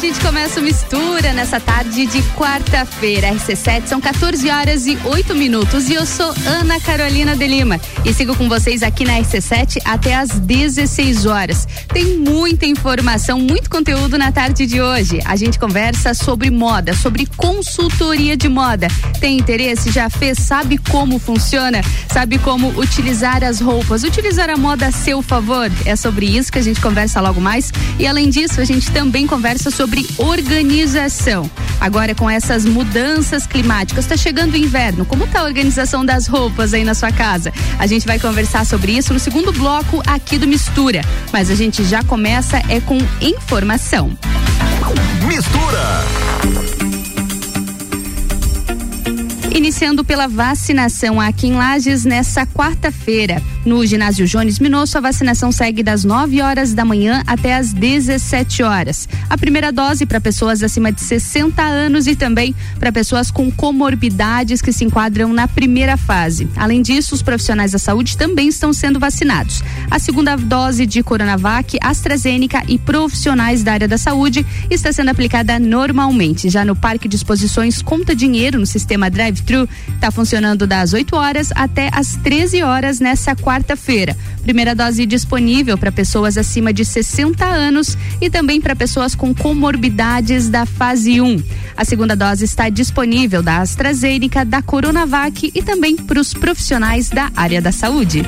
Gente começa o Mistura nessa tarde de quarta-feira. RC7 são 14 horas e 8 minutos. E eu sou Ana Carolina de Lima. E sigo com vocês aqui na RC7 até às 16 horas. Tem muita informação, muito conteúdo na tarde de hoje. A gente conversa sobre moda, sobre consultoria de moda. Tem interesse? Já fez? Sabe como funciona? Sabe como utilizar as roupas? Utilizar a moda a seu favor? É sobre isso que a gente conversa logo mais. E além disso, a gente também conversa sobre sobre organização. Agora com essas mudanças climáticas, está chegando o inverno. Como está a organização das roupas aí na sua casa? A gente vai conversar sobre isso no segundo bloco aqui do Mistura. Mas a gente já começa é com informação. Mistura. Iniciando pela vacinação aqui em Lages nessa quarta-feira. No ginásio Jones Minosso, a vacinação segue das 9 horas da manhã até as 17 horas. A primeira dose para pessoas acima de 60 anos e também para pessoas com comorbidades que se enquadram na primeira fase. Além disso, os profissionais da saúde também estão sendo vacinados. A segunda dose de Coronavac, AstraZeneca e profissionais da área da saúde está sendo aplicada normalmente. Já no Parque de Exposições Conta Dinheiro, no sistema Drive drive-thru está funcionando das 8 horas até as 13 horas nessa quarta-feira. Primeira dose disponível para pessoas acima de 60 anos e também para pessoas com comorbidades da fase 1. A segunda dose está disponível da AstraZeneca, da Coronavac e também para os profissionais da área da saúde.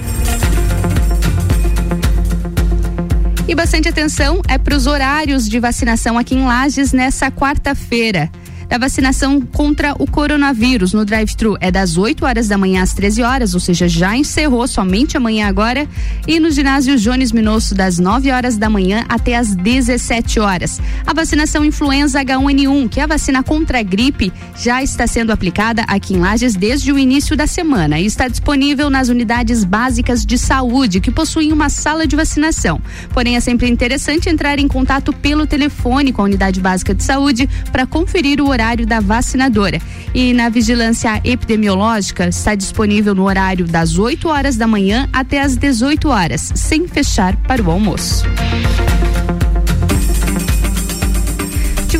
E bastante atenção é para os horários de vacinação aqui em Lages nessa quarta-feira da vacinação contra o coronavírus no drive-thru é das 8 horas da manhã às 13 horas, ou seja, já encerrou somente amanhã agora, e no ginásio Jones Minosso das 9 horas da manhã até às 17 horas. A vacinação influenza H1N1, que é a vacina contra a gripe, já está sendo aplicada aqui em Lages desde o início da semana e está disponível nas unidades básicas de saúde que possuem uma sala de vacinação. Porém, é sempre interessante entrar em contato pelo telefone com a unidade básica de saúde para conferir o horário horário da vacinadora. E na vigilância epidemiológica está disponível no horário das 8 horas da manhã até as 18 horas, sem fechar para o almoço.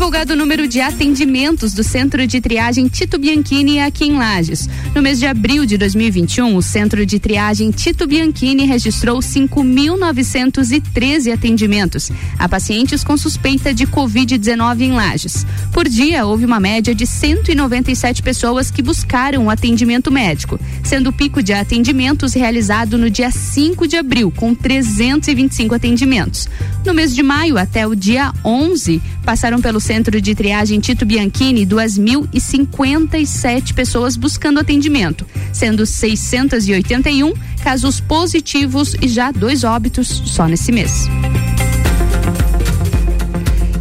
Divulgado o número de atendimentos do Centro de Triagem Tito Bianchini aqui em Lages. No mês de abril de 2021, o Centro de Triagem Tito Bianchini registrou 5.913 atendimentos a pacientes com suspeita de Covid-19 em Lages. Por dia, houve uma média de 197 pessoas que buscaram o atendimento médico, sendo o pico de atendimentos realizado no dia 5 de abril, com 325 atendimentos. No mês de maio até o dia 11, passaram pelo Centro de Triagem Tito Bianchini 2.057 pessoas buscando atendimento, sendo 681 casos positivos e já dois óbitos só nesse mês.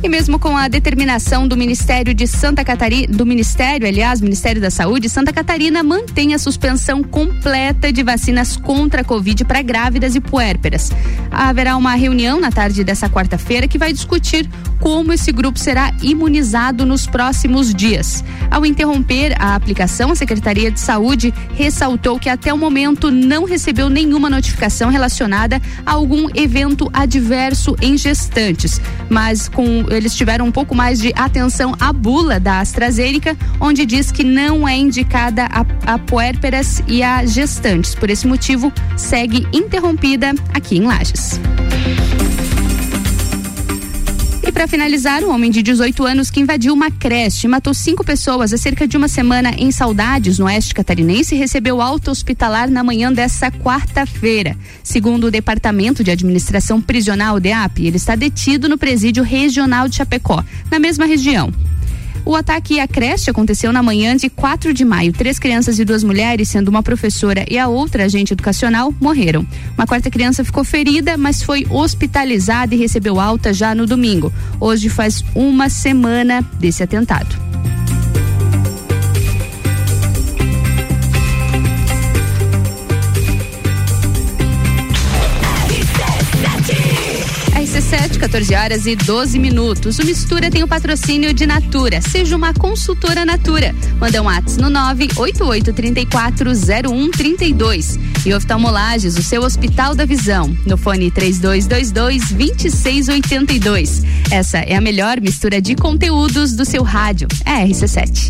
E mesmo com a determinação do Ministério de Santa Catarina, do Ministério, aliás, Ministério da Saúde, Santa Catarina mantém a suspensão completa de vacinas contra a Covid para grávidas e puérperas. Haverá uma reunião na tarde dessa quarta-feira que vai discutir como esse grupo será imunizado nos próximos dias. Ao interromper a aplicação, a Secretaria de Saúde ressaltou que até o momento não recebeu nenhuma notificação relacionada a algum evento adverso em gestantes, mas com eles tiveram um pouco mais de atenção à bula da AstraZeneca, onde diz que não é indicada a, a puérperas e a gestantes. Por esse motivo, segue interrompida aqui em Lages. Para finalizar, um homem de 18 anos que invadiu uma creche e matou cinco pessoas há cerca de uma semana em Saudades, no oeste catarinense, recebeu alta hospitalar na manhã dessa quarta-feira. Segundo o Departamento de Administração Prisional, DEAP, ele está detido no presídio regional de Chapecó, na mesma região. O ataque à creche aconteceu na manhã de 4 de maio. Três crianças e duas mulheres, sendo uma professora e a outra agente educacional, morreram. Uma quarta criança ficou ferida, mas foi hospitalizada e recebeu alta já no domingo. Hoje faz uma semana desse atentado. 14 horas e 12 minutos. O Mistura tem o patrocínio de Natura. Seja uma consultora Natura. Manda um WhatsApp no 988340132. E oftalmolages, o seu Hospital da Visão, no fone 3222 2682. Essa é a melhor mistura de conteúdos do seu rádio. É RC7.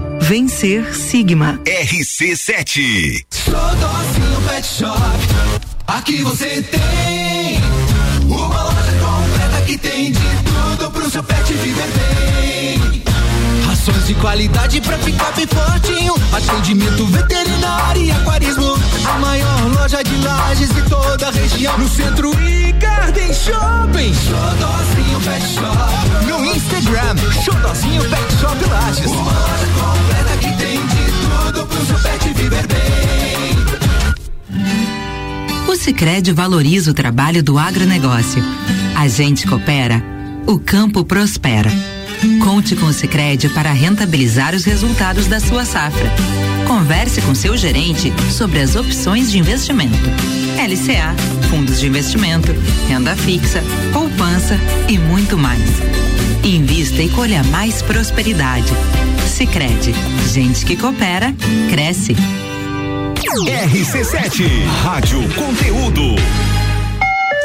Vencer Sigma. RC7. Docinho Pet Shop. Aqui você tem uma loja completa que tem de tudo pro seu pet viver bem. Rações de qualidade pra ficar bem fortinho. Atendimento veterinário e aquarismo. A maior loja de lajes de toda a região. No centro e Garden Shopping. Pet Shop. No Instagram, Xodozinho Pet Shop Lages. Uma completa que tem de tudo pro seu pet viver bem. O Sicredi valoriza o trabalho do agronegócio. A gente coopera, o campo prospera. Conte com o Sicredi para rentabilizar os resultados da sua safra. Converse com seu gerente sobre as opções de investimento. LCA, fundos de investimento, renda fixa, poupança e muito mais. Invista e colha mais prosperidade. Sicredi, gente que coopera cresce. RC7, Rádio Conteúdo.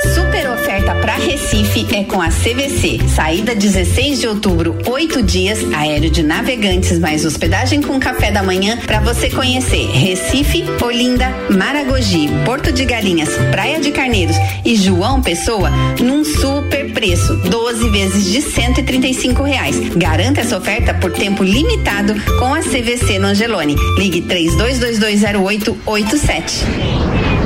Super oferta para Recife é com a CVC. Saída 16 de outubro, oito dias, aéreo de navegantes mais hospedagem com café da manhã para você conhecer Recife, Olinda, Maragogi, Porto de Galinhas, Praia de Carneiros e João Pessoa num super preço, 12 vezes de 135 reais. Garanta essa oferta por tempo limitado com a CVC no Angelone. Ligue 32220887.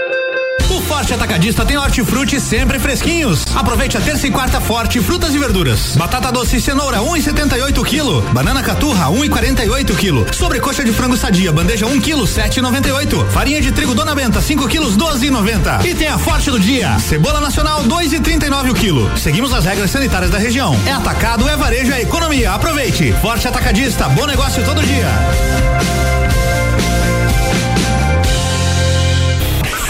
O Forte Atacadista tem hortifruti sempre fresquinhos. Aproveite a terça e quarta forte frutas e verduras. Batata doce e cenoura 1,78 um quilo. Banana caturra 1,48 um quilo. Sobrecoxa de frango sadia bandeja 1 um quilo 7,98. Farinha de trigo Dona Benta 5 quilos 12,90. E tem a forte do dia. Cebola nacional 2,39 o quilo. Seguimos as regras sanitárias da região. É atacado, é varejo, é economia. Aproveite. Forte Atacadista, bom negócio todo dia.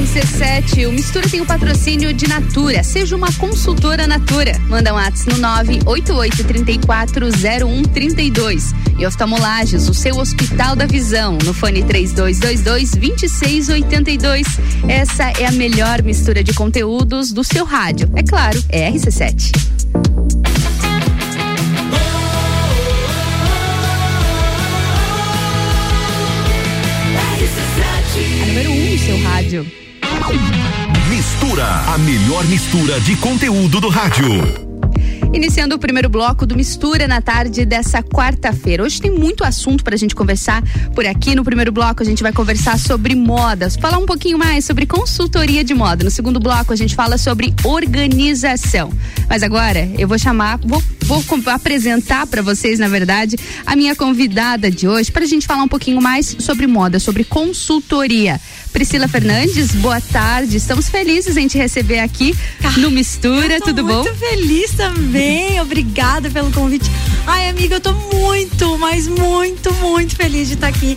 RC7, o Mistura tem o patrocínio de Natura. Seja uma consultora Natura. Manda um WhatsApp no 988340132. E oftalmolages, o seu Hospital da Visão, no fone 3222-2682. Essa é a melhor mistura de conteúdos do seu rádio. É claro, é RC7. A número 1 um no seu rádio. Mistura, a melhor mistura de conteúdo do rádio. Iniciando o primeiro bloco do Mistura na tarde dessa quarta-feira. Hoje tem muito assunto para a gente conversar por aqui. No primeiro bloco a gente vai conversar sobre modas, falar um pouquinho mais sobre consultoria de moda. No segundo bloco a gente fala sobre organização. Mas agora eu vou chamar, vou, vou apresentar para vocês, na verdade, a minha convidada de hoje para a gente falar um pouquinho mais sobre moda, sobre consultoria. Priscila Fernandes, boa tarde. Estamos felizes em te receber aqui no Mistura. Tudo bom? Muito feliz também. Obrigada pelo convite. Ai, amiga, eu tô muito, mas muito, muito feliz de estar aqui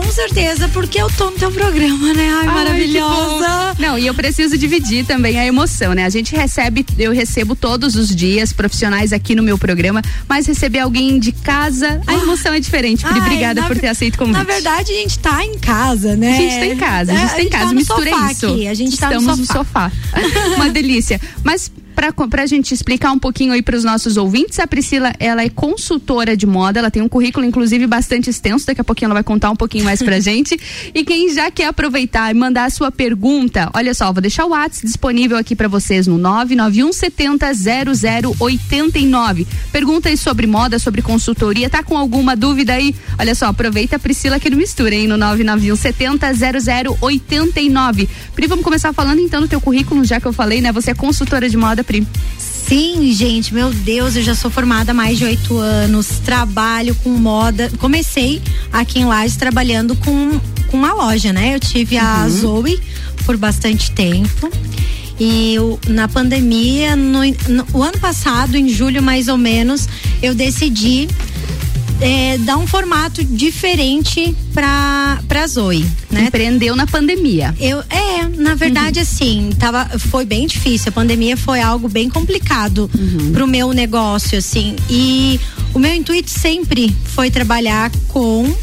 com certeza, porque eu tô no teu programa, né? Ai, Ai maravilhosa. Não, e eu preciso dividir também a emoção, né? A gente recebe, eu recebo todos os dias profissionais aqui no meu programa, mas receber alguém de casa, a emoção é diferente. Ai, Obrigada por ter aceito o convite. Na verdade, a gente tá em casa, né? A gente tá em casa, a gente é, tá em casa. Tá Mistura isso. Aqui, a gente Estamos tá no sofá. No sofá. Uma delícia. Mas para a gente explicar um pouquinho aí para os nossos ouvintes, a Priscila, ela é consultora de moda, ela tem um currículo, inclusive, bastante extenso, daqui a pouquinho ela vai contar um pouquinho mais pra gente. E quem já quer aproveitar e mandar a sua pergunta, olha só, vou deixar o WhatsApp disponível aqui para vocês no 991 70 0089. Pergunta aí sobre moda, sobre consultoria, tá com alguma dúvida aí? Olha só, aproveita a Priscila aqui no Mistura, hein, no 991 70 0089. Pri, vamos começar falando então do teu currículo, já que eu falei, né? Você é consultora de moda Pri? Sim, gente, meu Deus, eu já sou formada há mais de oito anos, trabalho com moda. Comecei aqui em Lages trabalhando com, com uma loja, né? Eu tive a uhum. Zoe por bastante tempo. E eu, na pandemia, no, no, o ano passado, em julho mais ou menos, eu decidi é, dar um formato diferente para para Zoe, né? Empreendeu na pandemia. Eu é, na verdade uhum. assim, tava foi bem difícil. A pandemia foi algo bem complicado uhum. pro meu negócio assim. E o meu intuito sempre foi trabalhar com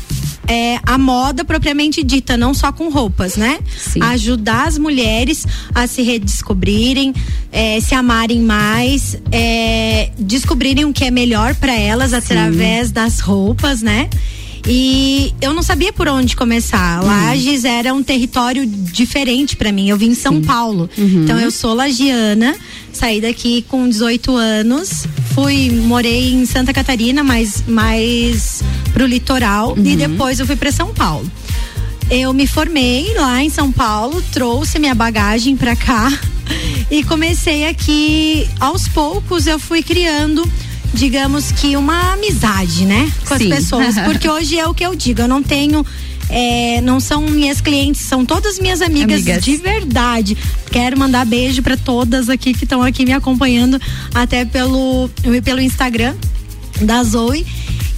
é, a moda propriamente dita, não só com roupas, né? Sim. Ajudar as mulheres a se redescobrirem, é, se amarem mais, é, descobrirem o que é melhor para elas Sim. através das roupas, né? E eu não sabia por onde começar. Hum. Lages era um território diferente para mim. Eu vim em São Sim. Paulo. Uhum. Então eu sou lagiana, saí daqui com 18 anos, fui, morei em Santa Catarina, mas mais pro litoral uhum. e depois eu fui para São Paulo. Eu me formei lá em São Paulo, trouxe minha bagagem para cá e comecei aqui aos poucos eu fui criando digamos que uma amizade, né? Com Sim. as pessoas. Porque hoje é o que eu digo, eu não tenho é, não são minhas clientes, são todas minhas amigas, amigas. de verdade. Quero mandar beijo para todas aqui que estão aqui me acompanhando até pelo pelo Instagram da Zoe.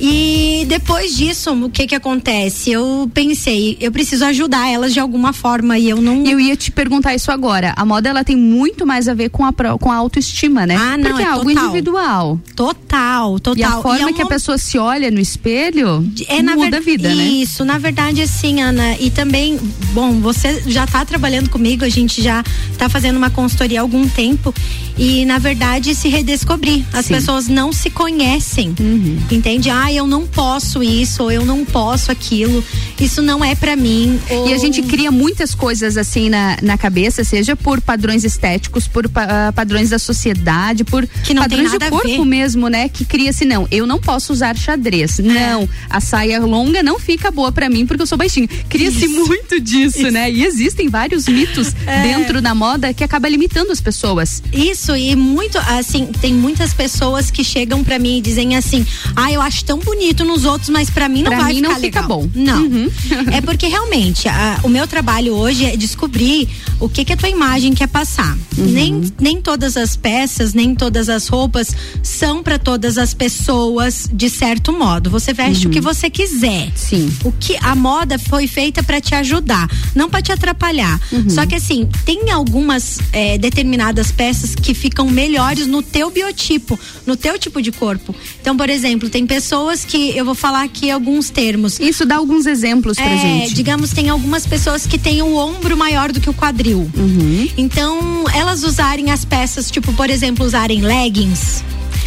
E depois disso, o que que acontece? Eu pensei, eu preciso ajudar elas de alguma forma e eu não. Eu ia te perguntar isso agora. A moda ela tem muito mais a ver com a, com a autoestima, né? Ah, não, Porque é, é algo total. individual. Total, total. E a forma e é que a pessoa se olha no espelho é, muda a vida, isso, né? Isso, na verdade, assim, Ana, e também, bom, você já está trabalhando comigo, a gente já está fazendo uma consultoria há algum tempo e, na verdade, se redescobrir. As Sim. pessoas não se conhecem, uhum. entende? Ah, eu não posso isso, ou eu não posso aquilo, isso não é para mim. Ou... E a gente cria muitas coisas assim na, na cabeça, seja por padrões estéticos, por uh, padrões da sociedade, por que não padrões de corpo mesmo, né? Que cria assim, não, eu não posso usar xadrez. É. Não, a saia longa não fica boa para mim porque eu sou baixinho. Cria-se muito disso, isso. né? E existem vários mitos é. dentro da moda que acaba limitando as pessoas. Isso, e muito, assim, tem muitas pessoas que chegam para mim e dizem assim: ah, eu acho tão tão bonito nos outros, mas para mim não pra vai mim ficar não fica legal. bom. Não. Uhum. é porque realmente a- o meu trabalho hoje é descobrir o que que a tua imagem quer passar. Uhum. Nem, nem todas as peças, nem todas as roupas são para todas as pessoas de certo modo. Você veste o que você quiser. Uhum. Sim. O que a moda foi feita para te ajudar, não para te atrapalhar. Uhum. Só que assim, tem algumas eh, determinadas peças que ficam melhores no teu biotipo, no teu tipo de corpo. Então, por exemplo, tem pessoas que eu vou falar aqui alguns termos. Isso dá alguns exemplos pra é, gente. Digamos, tem algumas pessoas que têm o ombro maior do que o quadril. Uhum. Então, elas usarem as peças, tipo, por exemplo, usarem leggings.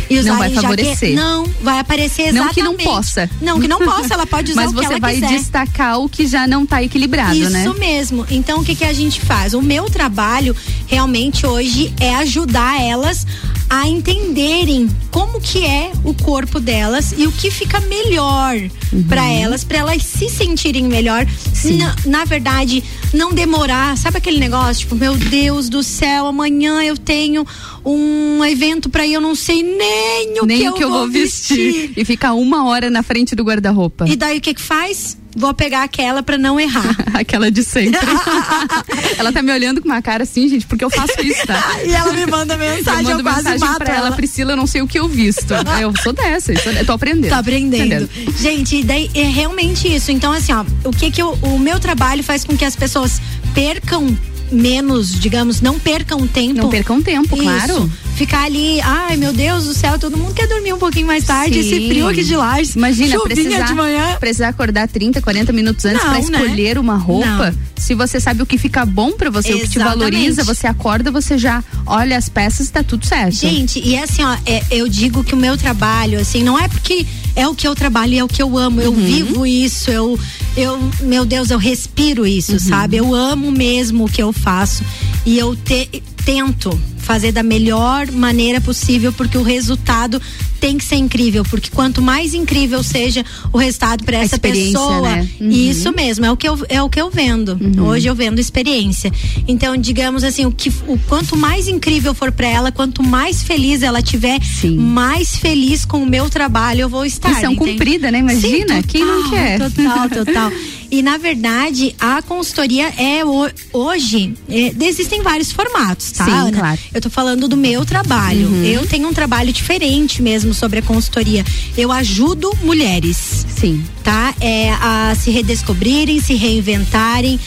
E Não vai favorecer. Não, vai aparecer Não exatamente. que não possa. Não, que não possa. Ela pode usar Mas o que você ela vai quiser. destacar o que já não tá equilibrado, Isso né? mesmo. Então, o que, que a gente faz? O meu trabalho realmente hoje é ajudar elas a entenderem como que é o corpo delas e o que fica melhor Uhum. pra elas, pra elas se sentirem melhor. Na, na verdade, não demorar. Sabe aquele negócio, tipo, meu Deus do céu, amanhã eu tenho um evento pra ir, eu não sei nem o Nem que o que eu vou vou vestir. E ficar uma hora na frente do guarda-roupa. E daí o que que faz? Vou pegar aquela pra não errar. Aquela de sempre. ela tá me olhando com uma cara assim, gente, porque eu faço isso, tá? E ela me manda mensagem, eu eu mando quase mensagem pra ela, ela. Priscila, eu não sei o que eu visto. eu sou dessa, eu sou- eu tô aprendendo. Tá aprendendo. Gente, daí é realmente isso. Então, assim, ó, o que que eu- o meu trabalho faz com que as pessoas percam menos, digamos, não percam tempo. Não percam tempo, Isso. claro. Ficar ali, ai meu Deus do céu, todo mundo quer dormir um pouquinho mais tarde, Sim. esse frio aqui de Lages. Imagina, precisar, precisar acordar 30, 40 minutos antes pra né? escolher uma roupa. Não. Se você sabe o que fica bom pra você, o que te Exatamente. valoriza, você acorda, você já olha as peças e tá tudo certo. Gente, e assim, ó, é, eu digo que o meu trabalho, assim, não é porque é o que eu trabalho e é o que eu amo, eu Uhum. vivo isso, eu, eu, meu Deus, eu respiro isso, Uhum. sabe? Eu amo mesmo o que eu faço e eu te- tento fazer da melhor maneira possível, porque o resultado tem que ser incrível, porque quanto mais incrível seja o resultado para essa pessoa, né? Uhum. isso mesmo, é o que eu, é o que eu vendo. Hoje eu vendo experiência. Então, digamos assim, o que o quanto mais incrível for para ela, quanto mais feliz ela tiver, mais feliz com o meu trabalho eu vou estar. Missão entende? cumprida, né? Imagina, Sim, quem não total, quer? Total, total. E na verdade, a consultoria é ho- hoje é, existem vários formatos, tá? Sim, Ana? claro. Eu tô falando do meu trabalho. Uhum. Eu tenho um trabalho diferente mesmo sobre a consultoria. Eu ajudo mulheres. Sim. Tá? É, a se redescobrirem, se reinventarem.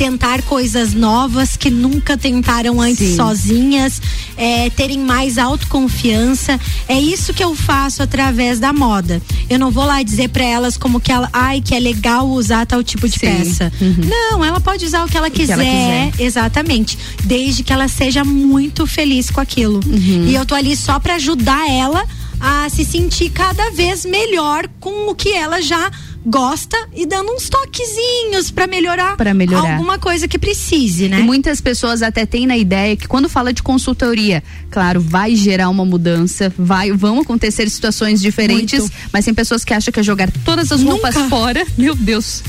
Tentar coisas novas que nunca tentaram antes Sim. sozinhas, é, terem mais autoconfiança. É isso que eu faço através da moda. Eu não vou lá dizer pra elas como que ela, ai, que é legal usar tal tipo de Sim. peça. Uhum. Não, ela pode usar o que ela que quiser, ela quiser. exatamente, desde que ela seja muito feliz com aquilo. Uhum. E eu tô ali só pra ajudar ela a se sentir cada vez melhor com o que ela já gosta e dando uns toquezinhos pra melhorar, Pra melhorar. alguma coisa que precise, né? E muitas pessoas até têm na ideia que quando fala de consultoria, claro, vai gerar uma mudança, vai, vão acontecer situações diferentes, Muito. mas tem pessoas que acham que é jogar todas as roupas Nunca. fora. Meu Deus.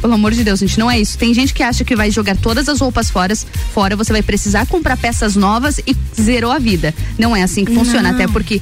Pelo amor de Deus, gente, não é isso. Tem gente que acha que vai jogar todas as roupas fora, fora você vai precisar comprar peças novas e zerou a vida. Não é assim que funciona, Não. até porque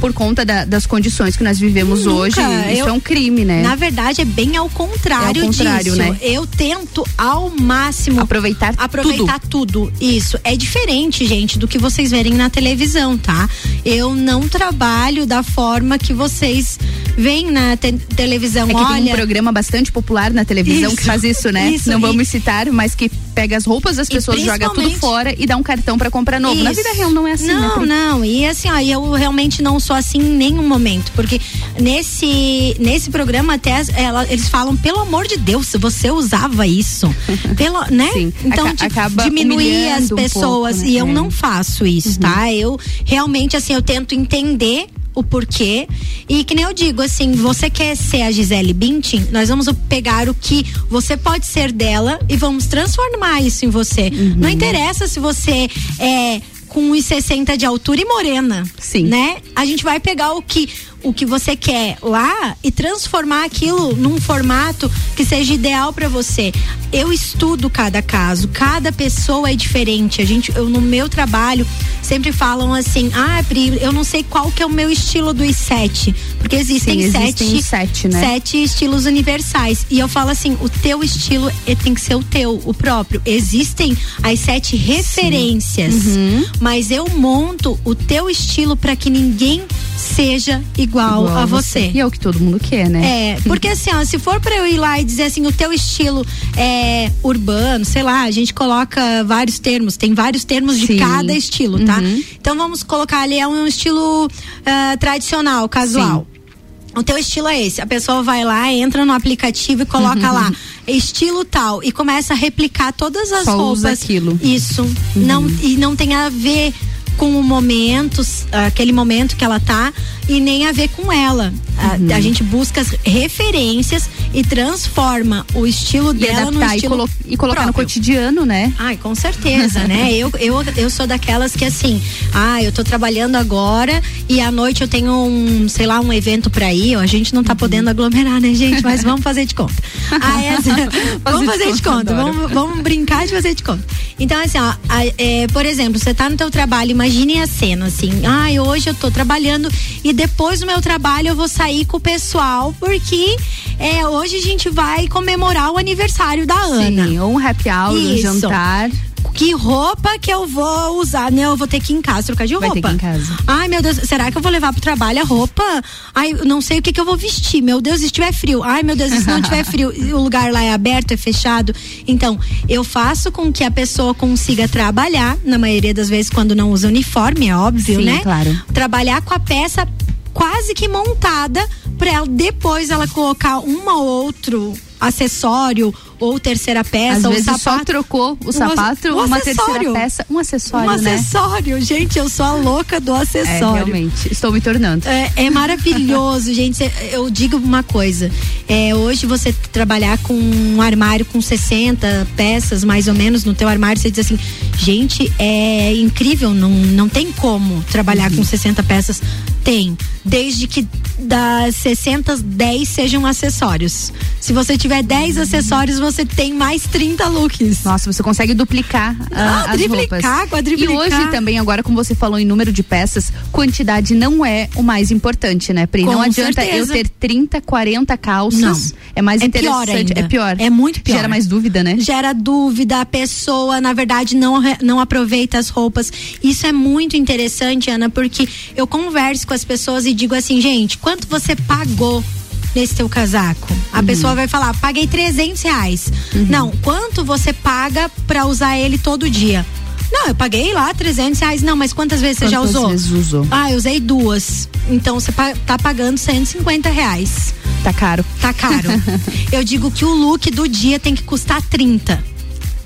por conta da- das condições que nós vivemos Nunca. hoje, isso Eu- é um crime, né? Na verdade, é bem ao contrário, É ao contrário, disso. né? Eu tento ao máximo Aproveitar aproveitar tudo. Isso é diferente, gente, do que vocês verem na televisão, tá? Eu não trabalho da forma que vocês veem na te- televisão. É que Olha, tem um programa bastante popular na televisão que Isso, faz isso, né? isso, Não e- vamos citar, mas que pega as roupas das pessoas, joga tudo fora e dá um cartão pra comprar novo. Na Isso. vida real não é assim, né? Não, não. E assim, ó, eu realmente não sou assim em nenhum momento. Porque nesse, nesse programa, até ela- eles falam, pelo amor de Deus, se você usava isso. Pelo, né? Sim, Então, aca- acaba diminuir as um pessoas. pouco, né? E eu É. não faço isso, tá? Eu realmente, assim, eu tento entender o porquê. E que nem eu digo, assim, você quer ser a Gisele Bündchen, nós vamos pegar o que você pode ser dela e vamos transformar isso em você. Uhum. Não interessa se você é com 1,60 de altura e morena. Sim. Né? a gente vai pegar o que o que você quer lá e transformar aquilo num formato que seja ideal para você. Eu estudo cada caso, cada pessoa é diferente. A gente, eu no meu trabalho sempre falam assim: "Ah, Pri, eu não sei qual que é o meu estilo dos sete", porque existem, Sim, sete, existem sete, né? sete estilos universais. E eu falo assim: "O teu estilo é, tem que ser o teu, o próprio. Existem as sete referências, Uhum. mas eu monto o teu estilo para que ninguém seja igual, Igual a você. E é o que todo mundo quer, né? É, porque assim, ó, se for pra eu ir lá e dizer assim, o teu estilo é urbano, sei lá, a gente coloca vários termos, tem vários termos de Sim. cada estilo, tá? Uhum. Então vamos colocar ali, é um estilo ah, tradicional, casual. O teu estilo é esse. A pessoa vai lá, entra no aplicativo e coloca lá estilo tal e começa a replicar todas as Só roupas. usa aquilo. Isso. Não, e não tem a ver com o momento, aquele momento que ela tá, e nem a ver com ela. A- A, gente busca as referências e transforma o estilo E dela no adaptar e, estilo colo- e colocar no próprio. cotidiano, né? Ai, com certeza, né? Eu, eu, eu sou daquelas que assim, ah, eu tô trabalhando agora e à noite eu tenho um, sei lá, um evento pra ir. A gente não tá podendo aglomerar, né, gente? Mas vamos fazer de conta. Ah, essa, vamos fazer de conta, vamos, vamos brincar de fazer de conta. Então, assim, ó, é, por exemplo, você tá no teu trabalho, imagine a cena, assim, ah, hoje eu tô trabalhando e depois do meu trabalho eu vou sair com o pessoal, porque é, hoje a gente vai comemorar o aniversário da Ana. Sim, um happy hour, um Isso. jantar. Que roupa que eu vou usar? Né? Eu vou ter que ir em casa trocar de Vai roupa. ter que ir em casa. Ai, meu Deus, será que eu vou levar pro trabalho a roupa? Ai, não sei o que, que eu vou vestir. Meu Deus, se estiver frio. Ai, meu Deus, se não tiver frio, o lugar lá é aberto, é fechado. Então, eu faço com que a pessoa consiga trabalhar, na maioria das vezes, quando não usa uniforme, é óbvio, Sim, né? claro. Trabalhar com a peça quase que montada para ela depois ela colocar um ou outro acessório ou terceira peça Às ou vezes só sapato. trocou o Um sapato, ac- um uma acessório. terceira peça, um acessório, um né? acessório, gente, eu sou a louca do É, acessório. realmente, estou me tornando. É, é maravilhoso, gente. Cê- Eu digo uma coisa. É, hoje você trabalhar com um armário com 60 peças, mais ou menos, no teu armário, você diz assim, gente, é incrível, não, não tem como trabalhar Uhum. com 60 peças. Tem. Desde que das 60, 10 sejam acessórios. Se você tiver 10 acessórios, você tem mais 30 looks. Nossa, você consegue duplicar Ah, ah, as triplicar, roupas. quadriplicar. E hoje também, agora como você falou em número de peças, quantidade não é o mais importante, né, Pri? Com não adianta certeza. eu ter 30, 40 calças. Não. É mais É pior interessante. ainda. É pior. É muito pior. Gera mais dúvida, né? gera dúvida, a pessoa, na verdade, não, não aproveita as roupas. Isso é muito interessante, Ana, porque eu converso com as pessoas e digo assim, gente, quanto você pagou nesse teu casaco? A pessoa vai falar, paguei 300 reais. Não, quanto você paga pra usar ele todo dia? Não, eu paguei lá 300 reais. Não, mas quantas vezes você já Quantas usou? vezes usou? Ah, eu usei duas. Então você tá pagando 150 reais. Tá caro. Tá caro. Eu digo que o look do dia tem que custar 30.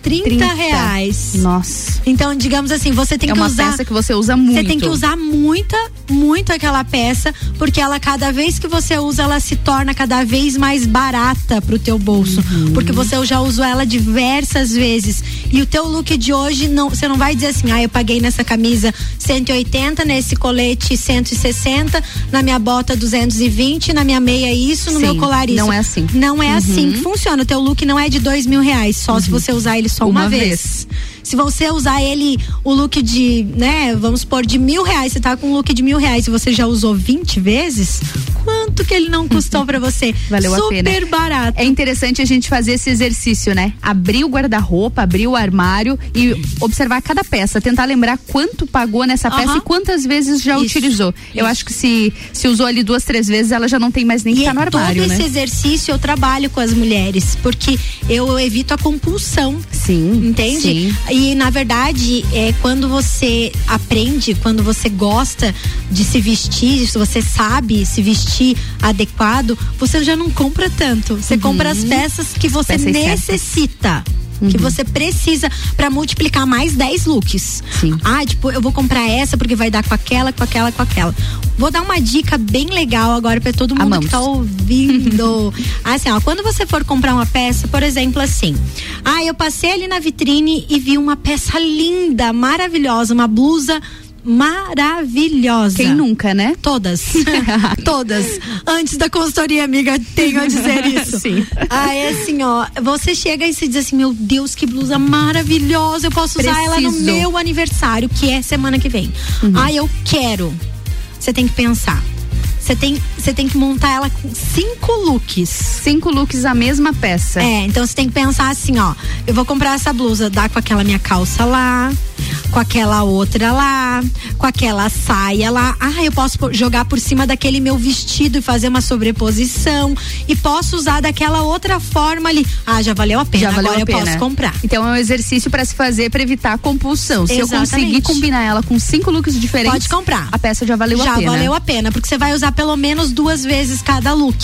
30, 30. reais. Nossa. Então, digamos assim, você tem é que uma usar. peça que você usa muito. Você tem que usar muita, muito aquela peça, porque ela cada vez que você usa, ela se torna cada vez mais barata pro teu bolso, Uhum. porque você já usou ela diversas vezes. E o teu look de hoje não, você não vai dizer assim: "Ah, eu paguei nessa camisa 180, nesse colete 160, na minha bota 220, na minha meia isso, no Sim, meu colar isso". não é assim. Não é assim Uhum. que funciona. O teu look não é de dois mil reais, só se você usar ele só uma, Uma vez. vez. Se você usar ele, o look de, né, vamos supor, de mil reais, você tá com um look de mil reais e você já usou 20 vezes, quanto que ele não custou pra você? Valeu Super a pena. barato. É interessante a gente fazer esse exercício, né? Abrir o guarda-roupa, abrir o armário e observar cada peça, tentar lembrar quanto pagou nessa peça e quantas vezes já Isso, utilizou. Eu isso. acho que se, se usou ali duas, três vezes, ela já não tem mais nem que estar no armário, todo né? esse exercício eu trabalho com as mulheres, porque eu evito a compulsão. Sim. Entende? Sim. E na verdade, é quando você aprende, quando você gosta de se vestir, se você sabe se vestir adequado, você já não compra tanto. Você compra as peças que você Uhum. Peças certas. Necessita. Que você precisa pra multiplicar mais 10 looks. Sim. Ah, tipo, eu vou comprar essa porque vai dar com aquela, com aquela, com aquela. Vou dar uma dica bem legal agora pra todo mundo Amamos. que tá ouvindo. assim, ó, quando você for comprar uma peça, por exemplo, assim. Ah, eu passei ali na vitrine e vi uma peça linda, maravilhosa, uma blusa maravilhosa. Quem nunca, né? Todas. Todas. Antes da consultoria, amiga, tenho a dizer isso. Sim. Ah, é assim, ó. Você chega e se diz assim: meu Deus, que blusa maravilhosa. Eu posso usar ela no Preciso. meu aniversário, que é semana que vem. Ah, eu quero. Você tem que pensar. Você tem, você tem que montar ela com cinco looks. Cinco looks a mesma peça. É, então você tem que pensar assim, ó. Eu vou comprar essa blusa, dá com aquela minha calça lá, com aquela outra lá, com aquela saia lá. Ah, eu posso jogar por cima daquele meu vestido e fazer uma sobreposição. E posso usar daquela outra forma ali. Ah, já valeu a pena. Já valeu Agora a pena. eu posso comprar. Então é um exercício pra se fazer pra evitar a compulsão. Se eu Exatamente. conseguir combinar ela com cinco looks diferentes, Pode comprar. A peça já valeu já a pena. valeu a pena, porque você vai usar pelo menos duas vezes cada look.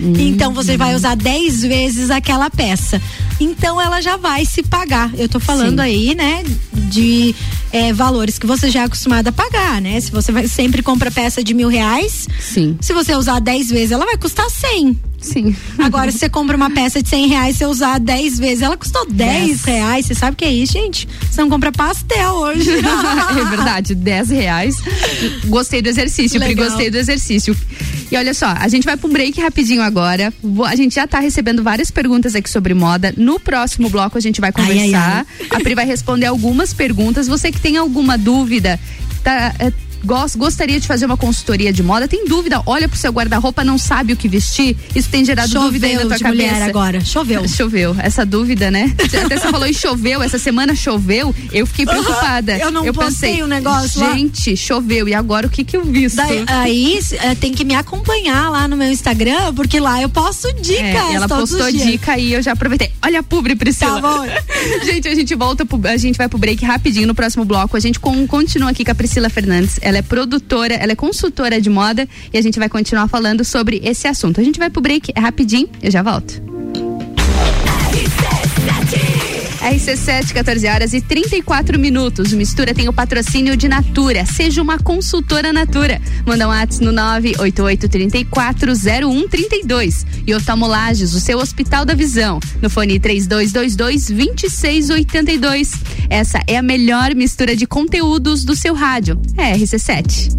Hum. Então você vai usar dez vezes aquela peça. Então ela já vai se pagar. Eu tô falando Sim. aí, né, de é, valores que você já é acostumado a pagar, né? Se você vai, sempre compra peça de mil reais, Sim. se você usar dez vezes, ela vai custar cem. Sim. Agora, se você compra uma peça de 100 reais, você usar 10 vezes, ela custou 10 reais. Você sabe o que é isso, gente? Você não compra pastel hoje. é verdade, 10 reais. Gostei do exercício, Pri, gostei do exercício. E olha só, a gente vai para um break rapidinho agora. A gente já tá recebendo várias perguntas aqui sobre moda. No próximo bloco a gente vai Ai, ai, conversar. A Pri vai responder algumas perguntas. Você que tem alguma dúvida, tá, é, gos- gostaria de fazer uma consultoria de moda, tem dúvida, olha pro seu guarda-roupa, não sabe o que vestir, isso tem gerado dúvida aí na Choveu tua de cabeça. mulher agora. Choveu. Choveu, essa dúvida, né? Até você falou em choveu, essa semana choveu, eu fiquei preocupada. eu não postei pensei, o negócio lá. Gente, choveu, e agora o que que eu visto? Daí, aí eh, tem que me acompanhar lá no meu Instagram, porque lá eu posto dicas. É, ela postou dica e eu já aproveitei. Olha a publi, Priscila. Tá bom. gente, a gente volta, pro, a gente vai pro break rapidinho no próximo bloco. A gente com- continua aqui com a Priscila Fernandes. Ela é produtora, ela é consultora de moda e a gente vai continuar falando sobre esse assunto. A gente vai pro break é rapidinho, eu já volto. RC7, 14 horas e 34 minutos. Mistura tem o patrocínio de Natura. Seja uma consultora Natura. Manda um WhatsApp no 988340132. E oftalmolages, o seu Hospital da Visão. No fone 3222-2682. Essa é a melhor mistura de conteúdos do seu rádio. É RC7.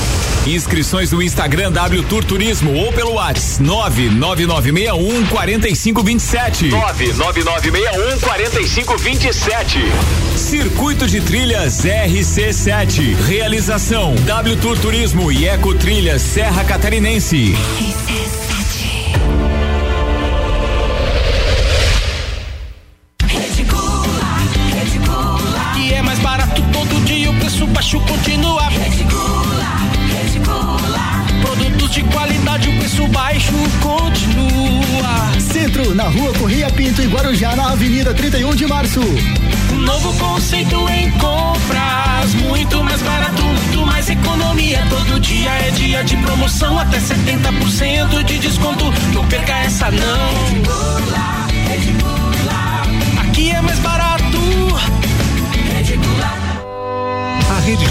Inscrições no Instagram W Tour Turismo ou pelo WhatsApp 99961 4527. 99961 sete Circuito de Trilhas RC7. Realização W Tour Turismo e Eco Trilhas Serra Catarinense. RC7. Continua. Centro, na rua Correia Pinto e Guarujá, na Avenida 31 de Março. Um novo conceito em compras, muito mais barato, muito mais economia. Todo dia é dia de promoção, até 70% de desconto. Não perca essa não.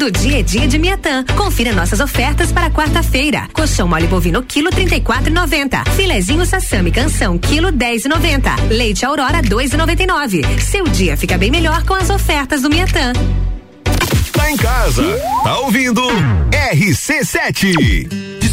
Todo dia é dia de Miatã. Confira nossas ofertas para quarta-feira. Colchão mole bovino quilo 34,90. Filezinho sassami canção quilo 10,90. Leite Aurora 2,99. Seu dia fica bem melhor com as ofertas do Miatã. Tá em casa, tá ouvindo RC7.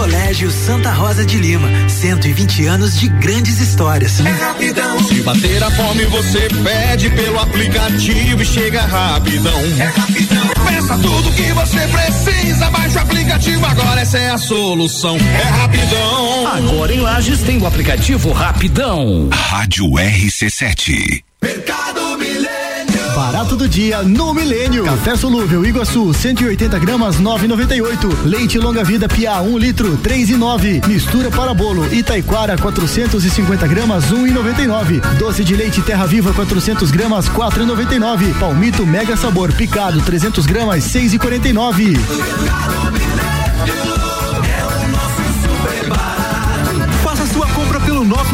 Colégio Santa Rosa de Lima, 120 anos de grandes histórias. É rapidão. Se bater a fome, você pede pelo aplicativo e chega rapidão. É rapidão. Peça tudo que você precisa, baixa o aplicativo agora, essa é a solução. É rapidão. Agora em Lages tem o aplicativo Rapidão. Rádio RC7. Barato do dia no Milênio. Café solúvel Iguaçu 180 gramas 9,98. Leite longa vida Pia 1 um litro 3 e 9. Mistura para bolo Itaiquara 450 gramas 1,99. Doce de leite Terra Viva 400 gramas 4,99. Palmito Mega Sabor picado 300 gramas 6,49.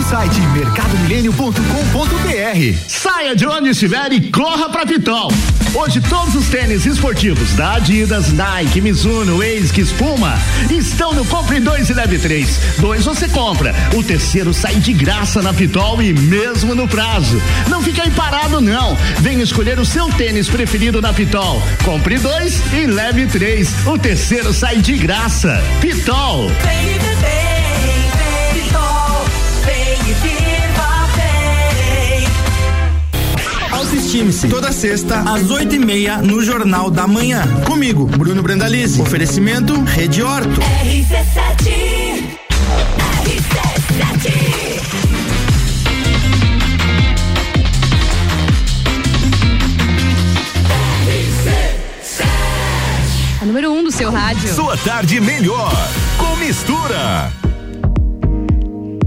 Site mercadomilênio.com.br. Saia de onde estiver e corra pra Pitol. Hoje todos os tênis esportivos da Adidas, Nike, Mizuno, ASICS, Puma estão no Compre 2 e Leve 3. Dois você compra, o terceiro sai de graça na Pitol e mesmo no prazo. Não fica aí parado não. Venha escolher o seu tênis preferido na Pitol. Compre dois e leve três. O terceiro sai de graça. Pitol. Autoestime-se. Toda sexta, às oito e meia, no Jornal da Manhã. Comigo, Bruno Brandalize. Oferecimento Rede Horto. RC7. RC7. A número um do seu rádio. Sua tarde melhor com mistura.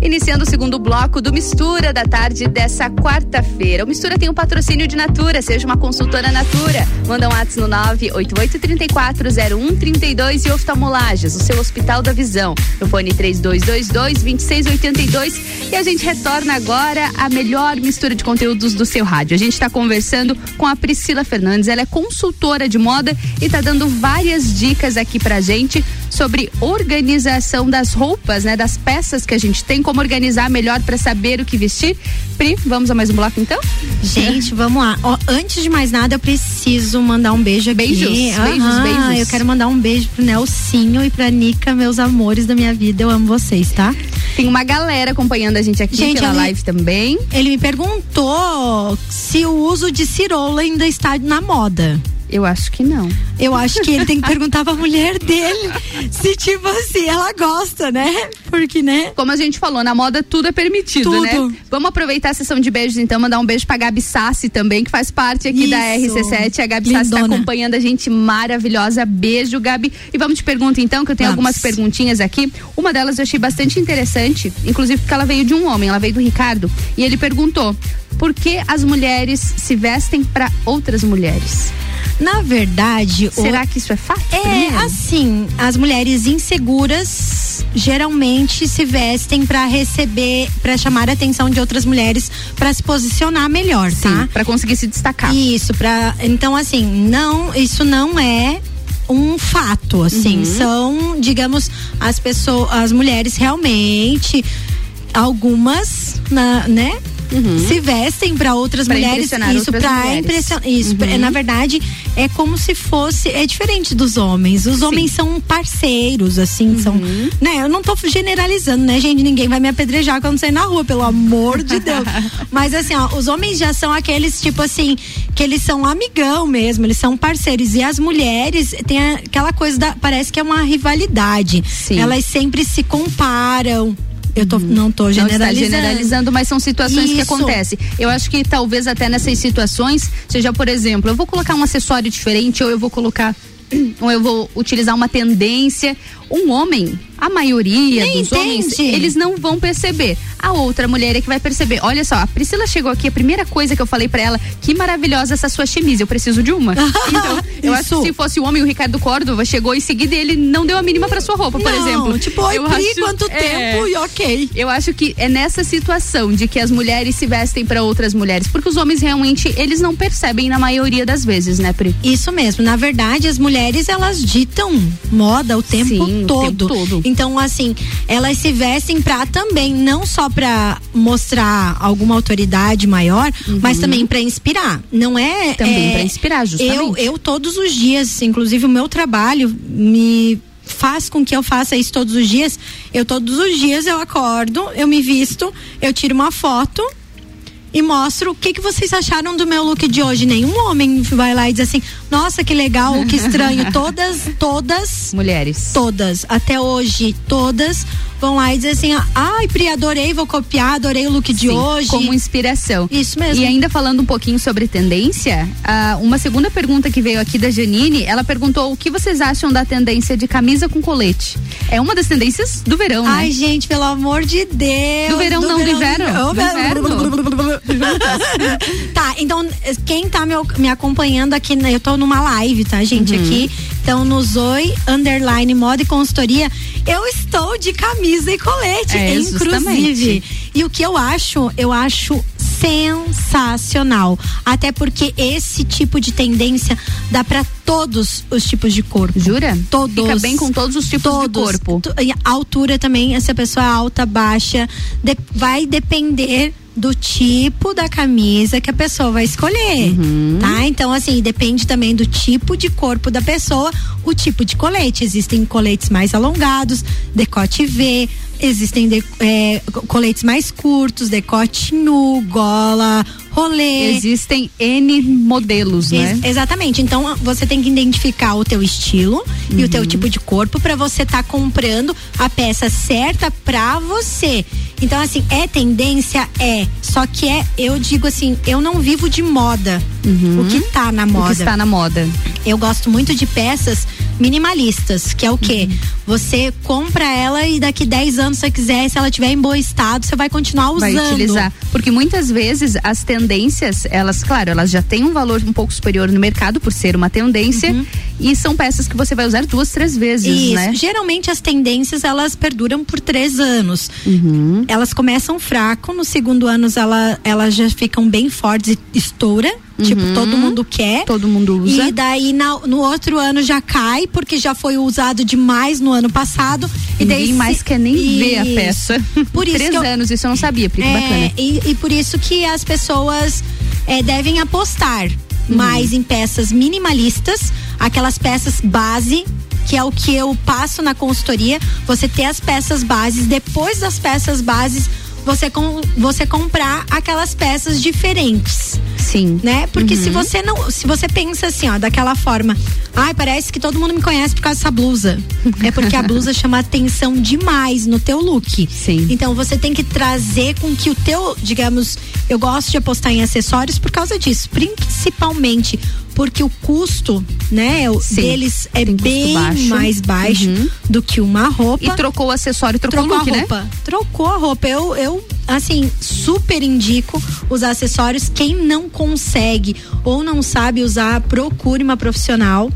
Iniciando o segundo bloco do Mistura da tarde dessa quarta-feira. O Mistura tem um patrocínio de Natura, seja uma consultora Natura. Manda um WhatsApp no 988340132 e oftalmolages, o seu Hospital da Visão. No fone 3222-2682. E a gente retorna agora a melhor mistura de conteúdos do seu rádio. A gente está conversando com a Priscila Fernandes, ela é consultora de moda e está dando várias dicas aqui pra gente sobre organização das roupas, né? Das peças que a gente tem, como organizar melhor para saber o que vestir. Pri, vamos a mais um bloco então? Gente, vamos lá. Ó, antes de mais nada, eu preciso mandar um beijo aqui. Beijos, beijos, beijos. Eu quero mandar um beijo pro Nelsinho e pra Nica, meus amores da minha vida. Eu amo vocês, tá? Tem uma galera acompanhando a gente aqui Gente, pela ele- live também. Ele me perguntou se o uso de cirola ainda está na moda. Eu acho que não. Eu acho que ele tem que perguntar pra mulher dele se, tipo assim, ela gosta, né? Porque, né? Como a gente falou, na moda tudo é permitido, Tudo. né? Vamos aproveitar a sessão de beijos, então, mandar um beijo pra Gabi Sassi também, que faz parte aqui da Isso. RC7. A Gabi Sassi tá Lindona. acompanhando a gente maravilhosa. Beijo, Gabi. E vamos te perguntar então, que eu tenho Vamos. algumas perguntinhas aqui. Uma delas eu achei bastante interessante, inclusive porque ela veio de um homem, ela veio do Ricardo, e ele perguntou: por que as mulheres se vestem pra outras mulheres? Na verdade, o- Será que isso é fato? É, assim, as mulheres inseguras geralmente se vestem pra receber, pra chamar a atenção de outras mulheres, pra se posicionar melhor, tá? Pra conseguir se destacar. Isso, para então assim, não, isso não é um fato, assim, Uhum. são, digamos, as pessoas, as mulheres realmente algumas, na, né? Se vestem para outras Pra mulheres, isso para impressionar, isso, Uhum. na verdade é como se fosse é diferente dos homens. Os homens são parceiros, assim, são, Uhum. né? Eu não tô generalizando, né, gente? Ninguém vai me apedrejar quando sair na rua, pelo amor de Deus. Mas assim, ó, os homens já são aqueles tipo assim, que eles são amigão mesmo, eles são parceiros e as mulheres tem aquela coisa da parece que é uma rivalidade. Elas sempre se comparam. Eu tô, não tô Não está generalizando. generalizando, mas são situações que Isso. acontecem. Eu acho que talvez até nessas situações seja, por exemplo, eu vou colocar um acessório diferente ou eu vou colocar ou eu vou utilizar uma tendência. Um homem, a maioria Nem dos homens, entende. eles não vão perceber. A outra mulher é que vai perceber. Olha só, a Priscila chegou aqui, a primeira coisa que eu falei pra ela, que maravilhosa essa sua chemise, eu preciso de uma. Então, eu acho que se fosse o homem, o Ricardo Córdova chegou em seguida ele não deu a mínima pra sua roupa, por Não, exemplo. tipo, oi, eu Pri, quanto tempo? E ok. Eu acho que é nessa situação de que as mulheres se vestem pra outras mulheres, porque os homens realmente, eles não percebem na maioria das vezes, né, Pri? Isso mesmo. Na verdade, as mulheres elas ditam moda o tempo, Sim, todo. tempo todo. Então, assim, elas se vestem pra também, não só pra mostrar alguma autoridade maior, mas também pra inspirar. Não é. Uhum. Também é, pra inspirar, justamente. Eu, eu todos os dias, inclusive o meu trabalho me faz com que eu faça isso todos os dias. Eu todos os dias eu acordo, eu me visto, eu tiro uma foto e mostro o que, que vocês acharam do meu look de hoje. Nenhum homem vai lá e diz assim, nossa, que legal, que estranho. todas, todas. Mulheres. Todas, até hoje, todas vão lá e dizem assim, ai, Pri, adorei, vou copiar, adorei o look de Sim, hoje. Como inspiração. Isso mesmo. E ainda falando um pouquinho sobre tendência, ah, uma segunda pergunta que veio aqui da Janine, ela perguntou o que vocês acham da tendência de camisa com colete. É uma das tendências do verão, né? Ai, gente, pelo amor de Deus. Do verão não, do inverno. Do inverno. tá, então, quem tá me, me acompanhando aqui, né, eu tô numa live, tá, gente? Uhum. Aqui, então, no Zoe, underline, moda e consultoria, eu estou de camisa e colete, É, inclusive. justamente. E o que eu acho, eu acho sensacional. Até porque esse tipo de tendência dá pra todos os tipos de corpo. Jura? Todos. Fica bem com todos os tipos de corpo. E a altura também, se a pessoa é alta, baixa, de- vai depender do tipo da camisa que a pessoa vai escolher, Uhum. tá? Então, assim, depende também do tipo de corpo da pessoa, o tipo de colete. Existem coletes mais alongados, decote V, existem de- é, co- coletes mais curtos, decote nu, gola, rolê. Existem N modelos, né? Ex- exatamente. Então você tem que identificar o teu estilo e o teu Uhum. tipo de corpo para você estar comprando a peça certa pra você. Então assim, é tendência é, só que é, eu digo assim, eu não vivo de moda. O que tá na moda. Uhum. O que está na moda. Eu gosto muito de peças minimalistas, que é o quê? Uhum. Você compra ela e daqui 10 anos, se você quiser, se ela tiver em bom estado, você vai continuar usando. Vai utilizar. Porque muitas vezes as tendências, elas, claro, elas já têm um valor um pouco superior no mercado por ser uma tendência. E são peças que você vai usar duas, três vezes, Uhum. Isso. né? Geralmente as tendências elas perduram por três anos. Uhum. Elas começam fraco, no segundo ano ela, elas já ficam bem fortes e estoura. Tipo, Uhum. todo mundo quer. Todo mundo usa. E daí na- no outro ano já cai, porque já foi usado demais no ano passado. E daí Ninguém se- mais quer nem ver a peça. Por isso Três que eu- anos, isso eu não sabia, Pri, que é, bacana. E, e por isso que as pessoas é, devem apostar Uhum. mais em peças minimalistas, aquelas peças base. Que é o que eu passo na consultoria. Você ter as peças bases, depois das peças bases, você, com, você comprar aquelas peças diferentes. Sim. Né? Porque se Uhum. você não. Se você pensa assim, ó, daquela forma, ai, parece que todo mundo me conhece por causa dessa blusa. É porque a blusa chama atenção demais no teu look. Sim. Então você tem que trazer com que o teu, digamos, eu gosto de apostar em acessórios por causa disso, principalmente porque o custo, né, o Sim, deles é bem baixo. mais baixo Uhum. do que uma roupa. E trocou o acessório, trocou, Trocou look, a né? roupa. Trocou a roupa. Eu, eu, assim, super indico os acessórios. Quem não consegue ou não sabe usar, procure uma profissional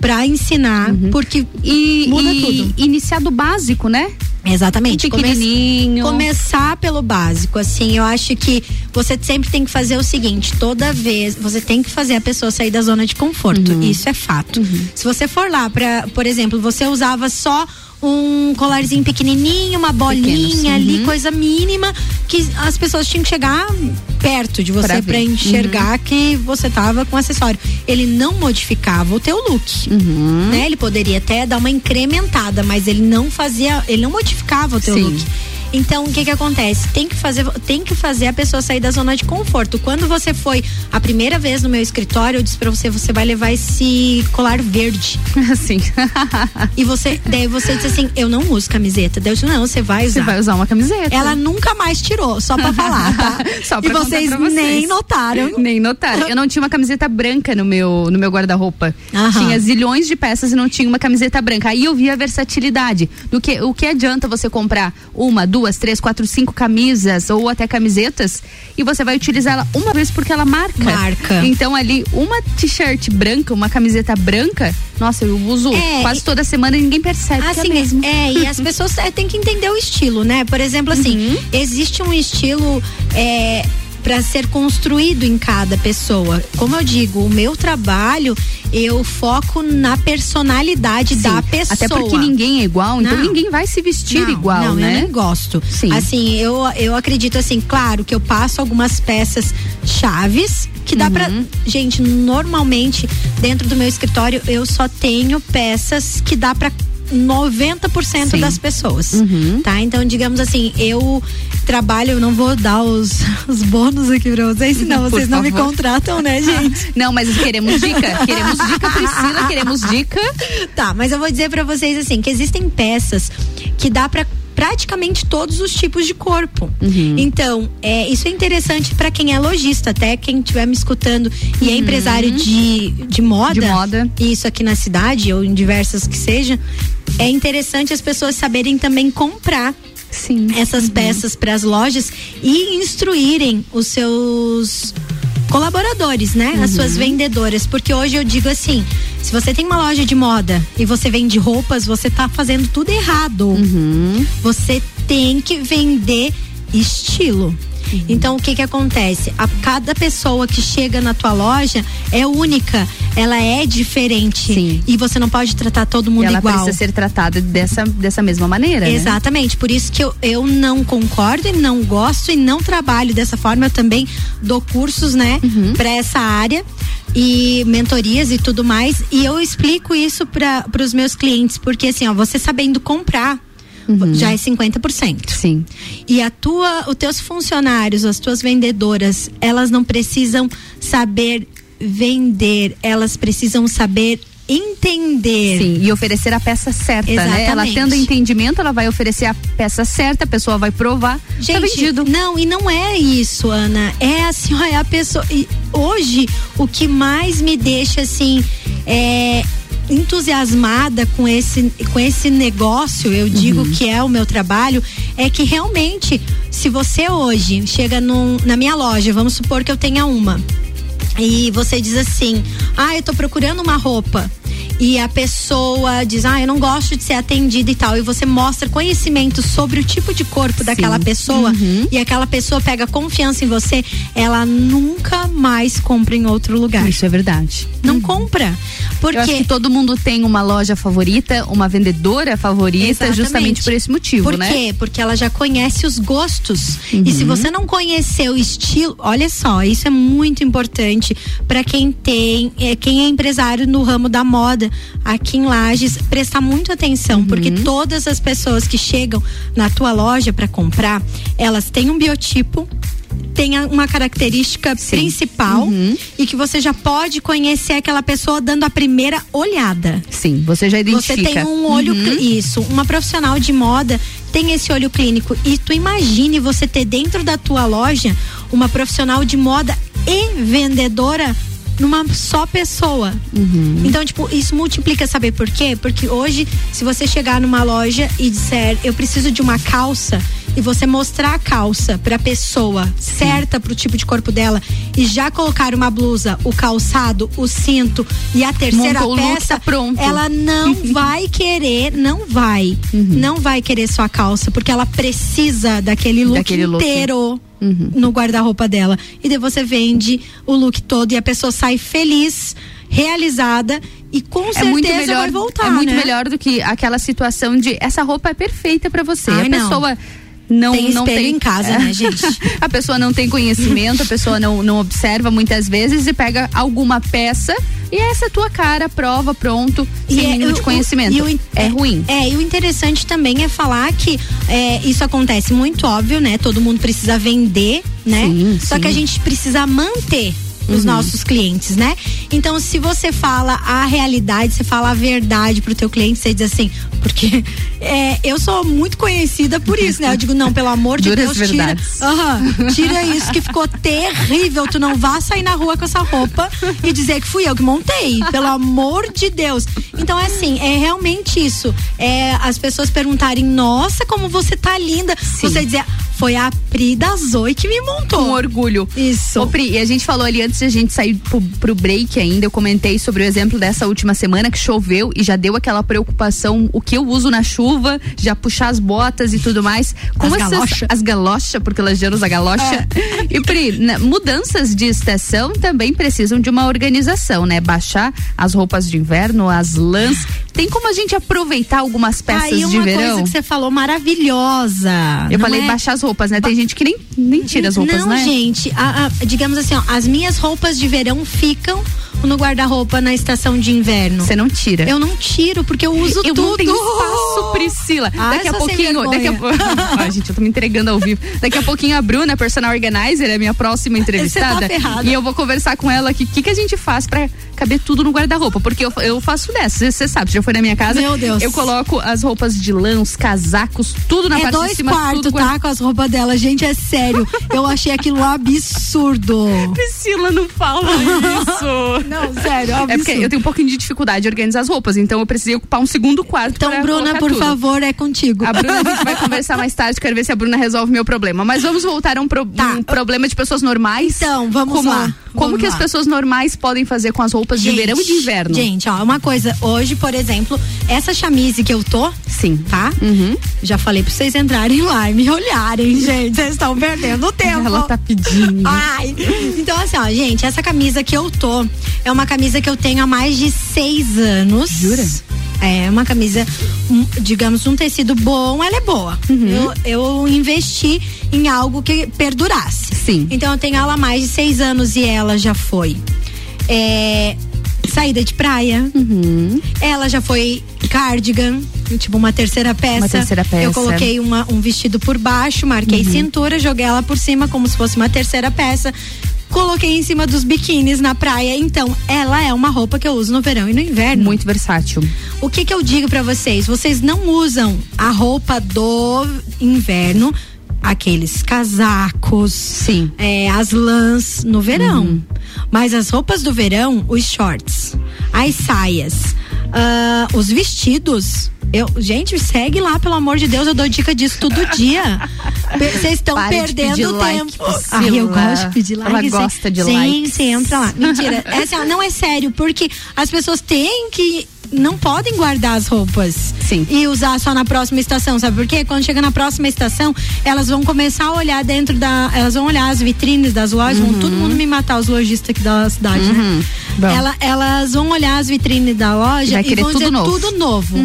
pra ensinar, porque Uhum. E, muda e tudo. iniciar do básico, né? Exatamente. Pequenininho. Começar pelo básico, assim, eu acho que você sempre tem que fazer o seguinte, toda vez, você tem que fazer a pessoa sair da zona de conforto, Uhum. isso é fato. Se você for lá para, por exemplo, você usava só um colarzinho pequenininho, uma bolinha Pequenos, ali, uhum. coisa mínima, que as pessoas tinham que chegar perto de você para enxergar que você tava com acessório. Ele não modificava o teu look, Uhum. né? Ele poderia até dar uma incrementada, mas ele não fazia, ele não modificava o teu Sim. look. Então, o que que acontece? Tem que fazer, tem que fazer a pessoa sair da zona de conforto. Quando você foi a primeira vez no meu escritório, eu disse para você, você vai levar esse colar verde. Assim. e você, daí você disse assim, eu não uso camiseta. Daí eu disse, não, você vai usar. Você vai usar uma camiseta. Ela nunca mais tirou, só pra falar, tá? Só pra e vocês, pra vocês. nem notaram. Nem notaram. Eu não tinha uma camiseta branca no meu, no meu guarda-roupa. Tinha zilhões de peças e não tinha uma camiseta branca. Aí eu vi a versatilidade. Do que, o que adianta você comprar uma, duas, três, quatro, cinco camisas ou até camisetas e você vai utilizar ela uma vez porque ela marca. Marca. Então ali, uma t-shirt branca, uma camiseta branca, nossa, eu uso É, quase e- toda semana e ninguém percebe é Assim, mesmo. é, e as pessoas é, têm que entender o estilo, né? Por exemplo, assim, Uhum. existe um estilo é, para ser construído em cada pessoa. Como eu digo, o meu trabalho, eu foco na personalidade Sim, da pessoa. Até porque ninguém é igual, então Não. ninguém vai se vestir Não, igual, não, né? eu nem gosto. Sim. Assim, eu, eu acredito assim, claro que eu passo algumas peças chaves que dá pra. Uhum. Gente, normalmente dentro do meu escritório eu só tenho peças que dá pra 90% Sim. das pessoas, Uhum. tá? Então, digamos assim, eu trabalho, eu não vou dar os, os bônus aqui pra vocês, senão Por vocês não me favor. contratam, né, gente? Não, mas queremos dica. Queremos dica, Priscila, queremos dica. Tá, mas eu vou dizer pra vocês assim, que existem peças que dá pra praticamente todos os tipos de corpo. Uhum. Então, é, isso é interessante pra quem é lojista, até quem estiver me escutando e é Uhum. empresário de, de moda. De moda. Isso aqui na cidade ou em diversas que seja, é interessante as pessoas saberem também comprar Sim. essas peças para as lojas e instruírem os seus colaboradores, né? As suas vendedoras, porque hoje eu digo assim, se você tem uma loja de moda e você vende roupas, você tá fazendo tudo errado. Você tem que vender estilo. Então o que que acontece? A cada pessoa que chega na tua loja é única, ela é diferente Sim. e você não pode tratar todo E mundo ela igual. precisa ser tratada dessa, dessa mesma maneira. né? Exatamente, por isso que eu, eu não concordo e não gosto e não trabalho dessa forma. Eu também dou cursos, né, Uhum. pra essa área e mentorias e tudo mais. E eu explico isso para os meus clientes, porque assim, ó, você sabendo comprar. Já é 50%. Sim. E a tua, os teus funcionários, as tuas vendedoras, elas não precisam saber vender, elas precisam saber entender. Sim, e oferecer a peça certa, né? Ela Exatamente. tendo entendimento, ela vai oferecer a peça certa, a pessoa vai provar, tá Gente, vendido. não, e não é isso, Ana. É assim, ó, é a pessoa. e hoje, o que mais me deixa assim. É, entusiasmada com esse com esse negócio, eu digo Uhum. que é o meu trabalho, é que realmente, se você hoje chega num, na minha loja, vamos supor que eu tenha uma, e você diz assim: "Ah, eu tô procurando uma roupa". E a pessoa diz: "Ah, eu não gosto de ser atendida e tal". E você mostra conhecimento sobre o tipo de corpo daquela pessoa Uhum. e aquela pessoa pega confiança em você, ela nunca mais compra em outro lugar. Isso é verdade. Não compra. Porque todo mundo tem uma loja favorita, uma vendedora favorita, Exatamente. justamente por esse motivo, Por né? quê? Porque ela já conhece os gostos. E se você não conhecer o estilo, olha só, isso é muito importante para quem tem, é, quem é empresário no ramo da moda aqui em Lages, prestar muito atenção, porque todas as pessoas que chegam na tua loja para comprar, elas têm um biotipo tem uma característica principal Uhum. e que você já pode conhecer aquela pessoa dando a primeira olhada. Sim, você já identifica. Você tem um olho, Uhum. isso, uma profissional de moda tem esse olho clínico e tu imagine você ter dentro da tua loja uma profissional de moda e vendedora numa só pessoa. Uhum. Então, tipo, isso multiplica, saber por quê? Porque hoje, se você chegar numa loja e disser, eu preciso de uma calça, e você mostrar a calça pra pessoa certa pro tipo de corpo dela e já colocar uma blusa, o calçado, o cinto e a terceira Montou o peça, tá pronto. ela não vai querer, não vai, Uhum. não vai querer sua calça, porque ela precisa daquele look Daquele look. Uhum. no guarda-roupa dela. E daí você vende o look todo e a pessoa sai feliz, realizada e com é certeza muito melhor, vai voltar, é muito né? melhor do que aquela situação de essa roupa é perfeita pra você. Ai, a pessoa não Tem não tem em casa, né, gente? a pessoa não tem conhecimento, a pessoa não, não observa muitas vezes e pega alguma peça e essa é a tua cara, prova, pronto, sem é, o- de conhecimento. e o in- é ruim. É, e o interessante também é falar que é, isso acontece muito óbvio, né? Todo mundo precisa vender, né? Sim, Só sim. que a gente precisa manter os Uhum. nossos clientes, né? Então, se você fala a realidade, você fala a verdade pro teu cliente, você diz assim, porque é, eu sou muito conhecida por isso, né? Eu digo, não, pelo amor de Duras Deus, tira, verdades. Aham, tira isso que ficou terrível. Tu não vá sair na rua com essa roupa e dizer que fui eu que montei. Pelo amor de Deus. Então é assim, é realmente isso. É as pessoas perguntarem, nossa, como você tá linda. Você dizer, foi a Pri da Zoe que me montou. Com orgulho. Isso. Ô, Pri, e a gente falou ali antes de a gente sair pro, pro break ainda, eu comentei sobre o exemplo dessa última semana que choveu e já deu aquela preocupação, o que eu uso na chuva, já puxar as botas e tudo mais. Como As essas- galocha. As galocha, porque elas geram a galocha. E Pri, né, mudanças de estação também precisam de uma organização, né? Baixar as roupas de inverno, as lãs. Tem como a gente aproveitar algumas peças Aí uma de verão? coisa que você falou maravilhosa. Eu falei é? baixar as roupas, né? Tem gente que nem, nem tira as roupas, não, né? gente, a- a- digamos assim, ó, as minhas roupas de verão ficam no guarda-roupa na estação de inverno. Você não tira? Eu não tiro, porque eu uso eu tudo. não tenho espaço, Priscila. Ah, daqui a pouquinho, daqui a. Ai, gente, eu tô me entregando ao vivo. Daqui a pouquinho a Bruna, personal organizer, é minha próxima entrevistada. ferrada. e eu vou conversar com ela aqui o que, que a gente faz pra caber tudo no guarda-roupa. Porque eu, eu faço dessa, você sabe, já foi na minha casa. Meu Deus. Eu coloco as roupas de lã, os casacos, tudo na é parte de dois cima. quartos, tudo tá? Com as roupas dela. Gente, é sério. Eu achei aquilo absurdo. Priscila, não fala isso. Não, sério, É porque eu tenho um pouquinho de dificuldade de organizar as roupas, então eu precisei ocupar um segundo quarto. Então, Bruna, por tudo. favor, é contigo. A Bruna, a gente vai conversar mais tarde, quero ver se a Bruna resolve meu problema. Mas vamos voltar a um, pro- um problema de pessoas normais. Então, vamos como, lá, Como vamos que as pessoas normais podem fazer com as roupas de Gente, verão e de inverno? Gente, ó, uma coisa, hoje, por exemplo, essa chamise que eu tô, sim, tá? Já falei pra vocês entrarem lá e me olharem, gente, vocês estão perdendo tempo. Ela tá pedindo. Ai, então assim, ó, gente, essa camisa que eu tô é uma camisa que eu tenho há mais de seis anos. Jura? É uma camisa, um, digamos, um tecido bom, ela é boa. Uhum. Eu, eu investi em algo que perdurasse. Sim. Então eu tenho ela há mais de seis anos e ela já foi. É, saída de praia. Uhum. Ela já foi cardigan, tipo uma terceira peça. Uma terceira peça. Eu coloquei uma, um vestido por baixo, marquei Uhum. cintura, joguei ela por cima como se fosse uma terceira peça. Coloquei em cima dos biquínis na praia. Então, ela é uma roupa que eu uso no verão e no inverno. Muito versátil. O que que eu digo pra vocês? Vocês não usam a roupa do inverno, aqueles casacos, Sim. é, as lãs no verão. Uhum. Mas as roupas do verão, os shorts, as saias, ah, os vestidos. Eu, gente, segue lá, pelo amor de Deus, eu dou dica disso todo dia. Vocês estão perdendo like, tempo. Ai, eu gosto de pedir like. Ela gosta de sim, likes. Sim, entra lá. Mentira. É assim, não é sério, porque as pessoas têm que. Não podem guardar as roupas Sim. e usar só na próxima estação, sabe por quê? Quando chega na próxima estação, elas vão começar a olhar dentro da. Elas vão olhar as vitrines das lojas, vão todo mundo me matar, os lojistas aqui da cidade, Uhum. né? Ela- elas vão olhar as vitrines da loja e vão tudo dizer novo. tudo novo.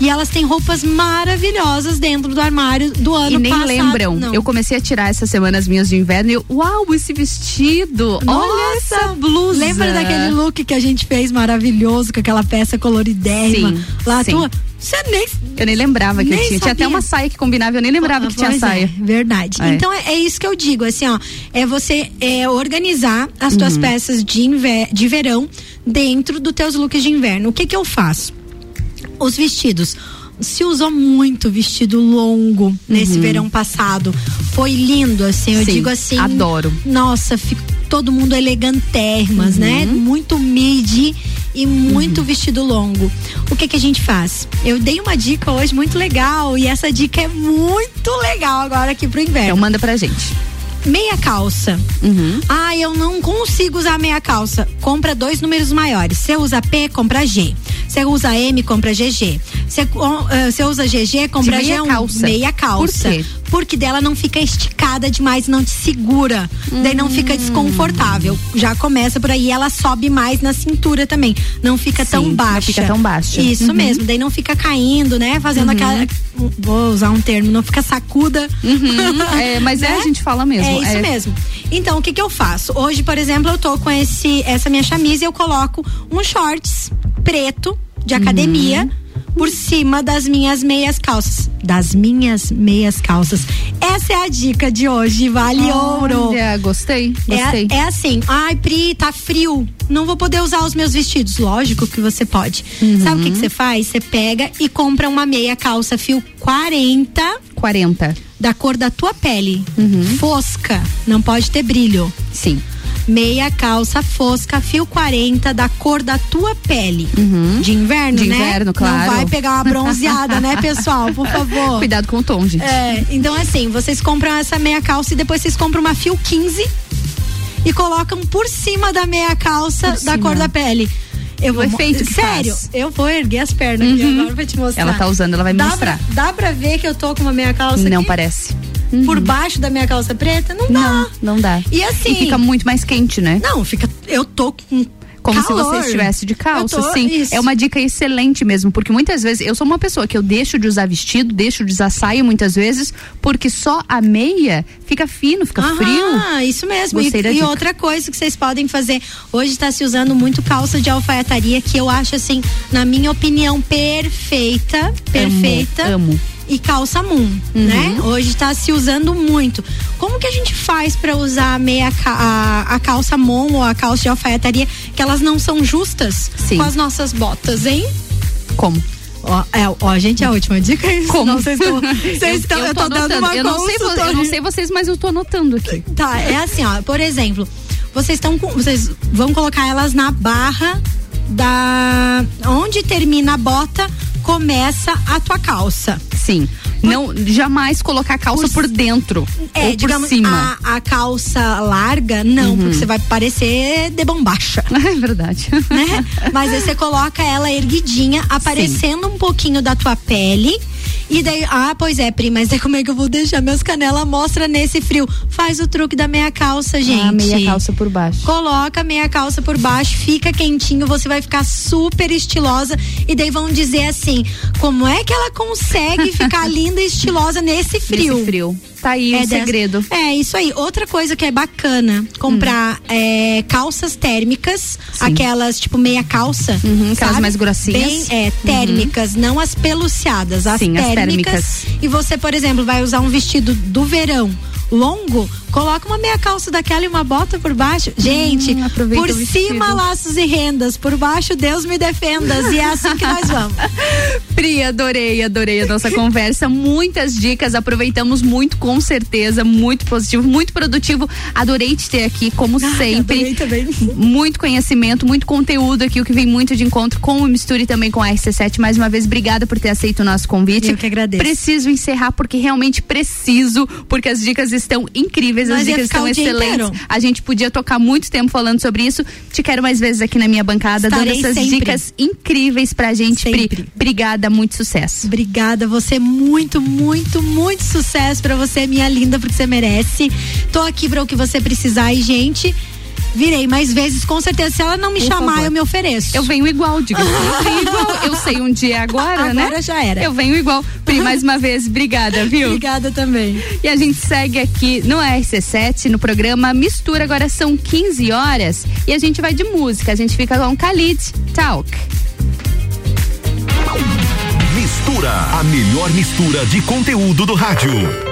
E elas têm roupas maravilhosas dentro do armário do ano E nem passado. lembram. Não. Eu comecei a tirar essa semana as minhas de inverno e eu, uau, esse vestido. Olha Nossa, essa blusa. Lembra daquele look que a gente fez maravilhoso com aquela peça coloridérrima? Sim, Lá sim. tua. Você nem. Eu nem lembrava que eu Nem tinha. Tinha até sabia. uma saia que combinava, eu nem lembrava que tinha Pois saia. É, verdade. É. Então é, é isso que eu digo, assim, ó. É você é, organizar as tuas Uhum. peças de, inver de verão dentro dos teus looks de inverno. O que que eu faço? Os vestidos. Se usou muito vestido longo nesse Uhum. verão passado. Foi lindo, assim. Eu Sim, digo assim. adoro. Nossa, todo mundo elegantérrimas, Uhum. né? Muito midi e muito vestido longo. O que que a gente faz? Eu dei uma dica hoje muito legal e essa dica é muito legal agora aqui pro inverno. Então manda pra gente. Meia calça. Ah, eu não consigo usar meia calça. Compra dois números maiores. Você usa P, compra G. Você usa M, compra GG. Você você usa GG, compra De meia G1, calça. meia calça. Por quê? Porque dela não fica esticada demais, não te segura. Daí não Hum. fica desconfortável. Já começa por aí, ela sobe mais na cintura também. Não fica Sim, tão não baixa. fica tão baixa. Isso Uhum. mesmo. Daí não fica caindo, né? Fazendo Uhum. aquela. Vou usar um termo, não fica sacuda. É, mas é, Né? a gente fala mesmo. É isso É. mesmo. Então, o que que eu faço? Hoje, por exemplo, eu tô com esse essa minha camisa e eu coloco um shorts preto de academia por cima das minhas meias calças. Das minhas meias calças. Essa é a dica de hoje, vale ouro. Olha, gostei, gostei. É, é assim, ai, Pri, tá frio. Não vou poder usar os meus vestidos. Lógico que você pode. Uhum. Sabe o que que você faz? Você pega e compra uma meia calça fio 40. 40. Da cor da tua pele. Fosca. Não pode ter brilho. Sim. Meia calça fosca, fio 40, da cor da tua pele. De inverno, De né? inverno, claro. Não vai pegar uma bronzeada, né, pessoal? Por favor. Cuidado com o tom, gente. É, então assim, vocês compram essa meia calça e depois vocês compram uma fio 15 e colocam por cima da meia calça da cor da pele. Eu vou efeito que Sério, faz. eu vou erguer as pernas aqui Uhum. agora pra te mostrar. Ela tá usando, ela vai me dá mostrar. Pra, dá pra ver que eu tô com uma meia calça Não aqui? parece. Por baixo da minha calça preta? Não dá. Não, não dá. E assim. E fica muito mais quente, né? Não, fica. Eu tô com. Como se calor. você estivesse de calça, tô- sim. isso. É uma dica excelente mesmo, porque muitas vezes eu sou uma pessoa que eu deixo de usar vestido, deixo de usar saia muitas vezes, porque só a meia fica fino, fica frio. Ah, isso mesmo. E, Gostei e dica. outra coisa que vocês podem fazer, hoje está se usando muito calça de alfaiataria, que eu acho assim, na minha opinião, perfeita, perfeita. amo. E calça moon, Uhum. né? Hoje está se usando muito. Como que a gente faz para usar a meia a, a calça mon ou a calça de alfaiataria que elas não são justas Sim. com as nossas botas, hein? Como? Ó, é, ó, gente, a última dica é isso. Como? Vocês estão, estão, eu, tô, dando anotando. uma eu não, sei, eu não sei vocês, mas eu tô anotando aqui. Tá, é assim, ó, por exemplo, vocês estão com, vocês vão colocar elas na barra da onde termina a bota, começa a tua calça. Sim. Não, jamais colocar a calça por dentro É, ou por digamos, cima. A, a calça larga, não, Uhum. porque você vai parecer de bombacha. É verdade. Né? Mas aí você coloca ela erguidinha, aparecendo um pouquinho da tua pele. E daí, ah, pois é, Pri, mas daí como é que eu vou deixar meus canelas mostra nesse frio? Faz o truque da meia calça, gente. Ah, meia calça por baixo. Coloca a meia calça por baixo, fica quentinho, você vai ficar super estilosa. E daí vão dizer assim: como é que ela consegue ficar linda e estilosa nesse frio? Nesse frio. Tá aí o dessa- segredo. É, isso aí. Outra coisa que é bacana, comprar é, calças térmicas, aquelas tipo meia calça. Uhum, aquelas mais grossinhas. Bem, é, térmicas, não as peluciadas, as Sim, as térmicas. térmicas. E você, por exemplo, vai usar um vestido do verão longo, coloca uma meia calça daquela e uma bota por baixo. Gente, Hum, por cima laços e rendas, por baixo Deus me defendas. E é assim que nós vamos. Pri, adorei, adorei a nossa conversa. Muitas dicas, aproveitamos muito, com certeza. Muito positivo, muito produtivo. Adorei te ter aqui, como sempre. adorei também. Muito conhecimento, muito conteúdo aqui, o que vem muito de encontro com o Misture e também com a RC7. Mais uma vez, obrigada por ter aceito o nosso convite. Eu que agradeço. Preciso encerrar porque realmente preciso, porque as dicas estão incríveis, as Nós ia dicas estão excelentes. A gente podia tocar muito tempo falando sobre isso. Te quero mais vezes aqui na minha bancada, Estarei dando essas sempre. dicas incríveis pra gente. Pri, obrigada, muito sucesso. Obrigada, você muito, muito, muito sucesso pra você, minha linda, porque você merece. Tô aqui pra o que você precisar e, gente, virei mais vezes, com certeza. Se ela não me Por chamar, favor. eu me ofereço. Eu venho igual, diga. Eu venho igual. Eu sei um dia agora, né? Agora já era. Eu venho igual. Pri, mais uma vez, obrigada, viu? Obrigada também. E a gente segue aqui no RC7, no programa Mistura. Agora são 15 horas e a gente vai de música. A gente fica com Khalid Talk. Mistura, a melhor mistura de conteúdo do rádio.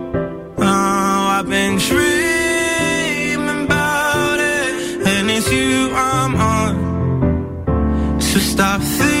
Stop thinking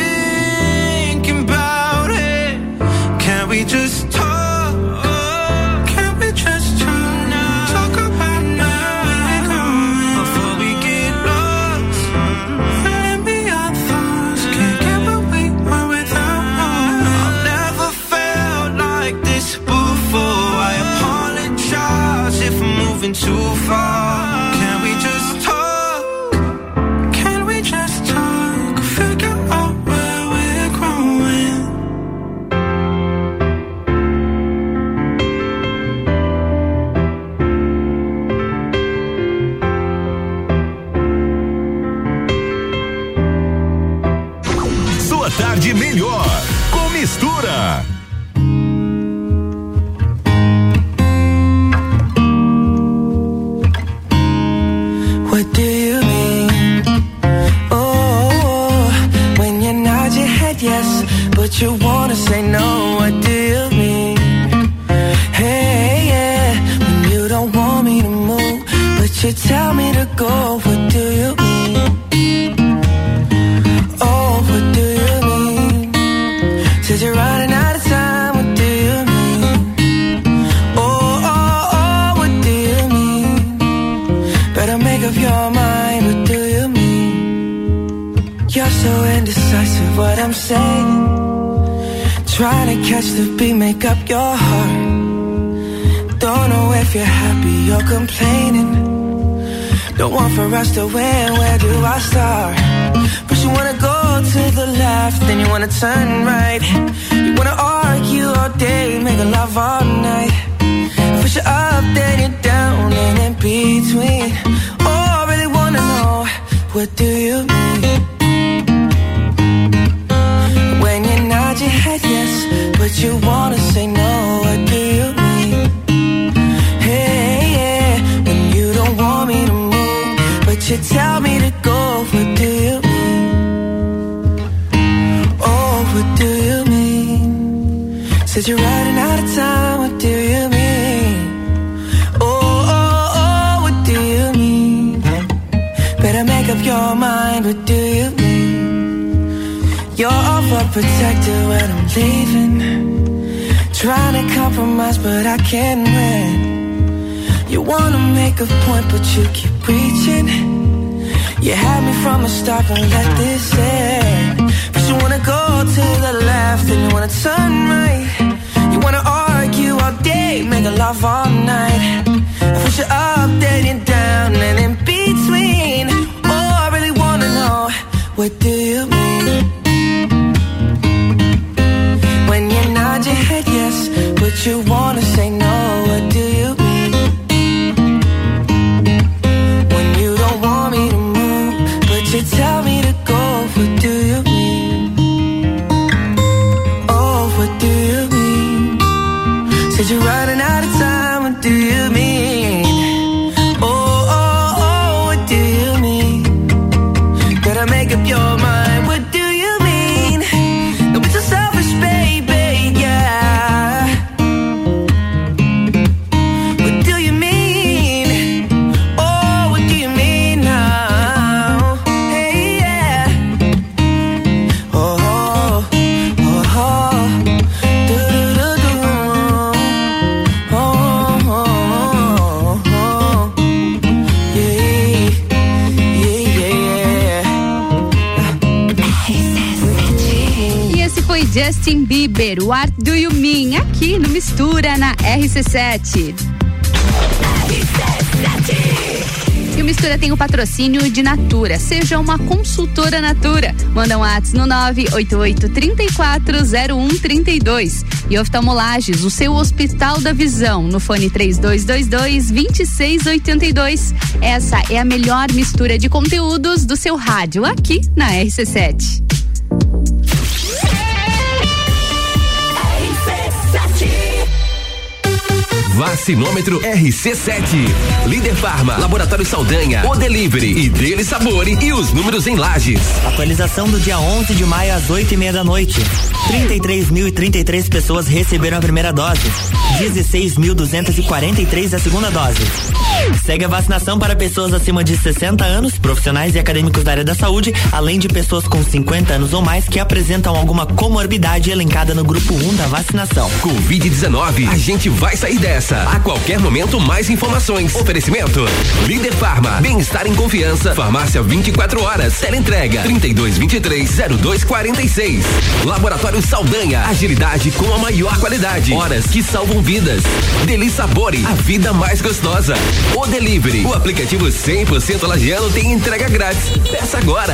Trying to catch the beat, make up your heart. Don't know if you're happy or complaining. Don't want for us to win, where do I start? First you wanna go to the left, then you wanna turn right. You wanna argue all day, make a love all night. Push you up, then you're down, and in between. Oh, I really wanna know, what do you mean? You wanna say no, what do you mean? Hey, yeah, when you don't want me to move, but you tell me to go, what do you mean? Oh, what do you mean? Said you're running out of time, what do you mean? Oh, oh, oh, what do you mean? Better make up your mind, what do you mean? You're overprotected when I'm leaving. Trying to compromise, but I can't win. You wanna make a point, but you keep preaching. You had me from the start, don't let this end. But you wanna go to the left, and you wanna turn right. You wanna argue all day, make a love all night. I push you up, then you're down, and in between. Oh, I really wanna know, what do you Bieber, What Do You Mean? Aqui no Mistura na RC7. E o Mistura tem o patrocínio de Natura. Seja uma consultora Natura. Manda um WhatsApp no 988340132. E oftalmolages, o seu Hospital da Visão, no fone 3222-2682. Essa é a melhor mistura de conteúdos do seu rádio aqui na RC7. Vacinômetro RC7. Líder Farma, Laboratório Saldanha, O Delivery e Dele Sabore e os números em lajes. Atualização do dia 11 de maio às 8 e meia da noite. 33.033 pessoas receberam a primeira dose. 16.243 a segunda dose. Segue a vacinação para pessoas acima de 60 anos, profissionais e acadêmicos da área da saúde, além de pessoas com 50 anos ou mais que apresentam alguma comorbidade elencada no grupo 1 da vacinação. Covid-19, a gente vai sair dessa. A qualquer momento, mais informações. Oferecimento: Líder Farma, bem-estar em confiança. Farmácia 24 horas. Teleentrega 3223-0246. Laboratório Saldanha, agilidade com a maior qualidade. Horas que salvam vidas. Deli Sabore, a vida mais gostosa. O Delivery, o aplicativo 100% lagiano tem entrega grátis. Peça agora.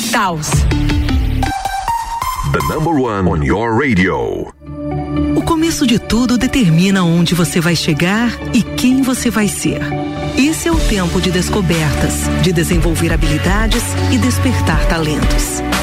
Taos. The number one on your radio. O começo de tudo determina onde você vai chegar e quem você vai ser. Esse é o tempo de descobertas, de desenvolver habilidades e despertar talentos.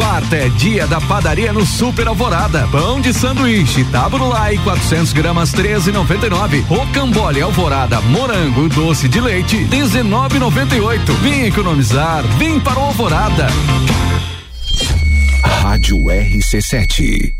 Quarta é dia da padaria no Super Alvorada. Pão de sanduíche, taburulai, 400 gramas, 13,99. Rocambole Alvorada, morango, doce de leite, 19,98. Vem economizar, vem para o Alvorada. Rádio RC7.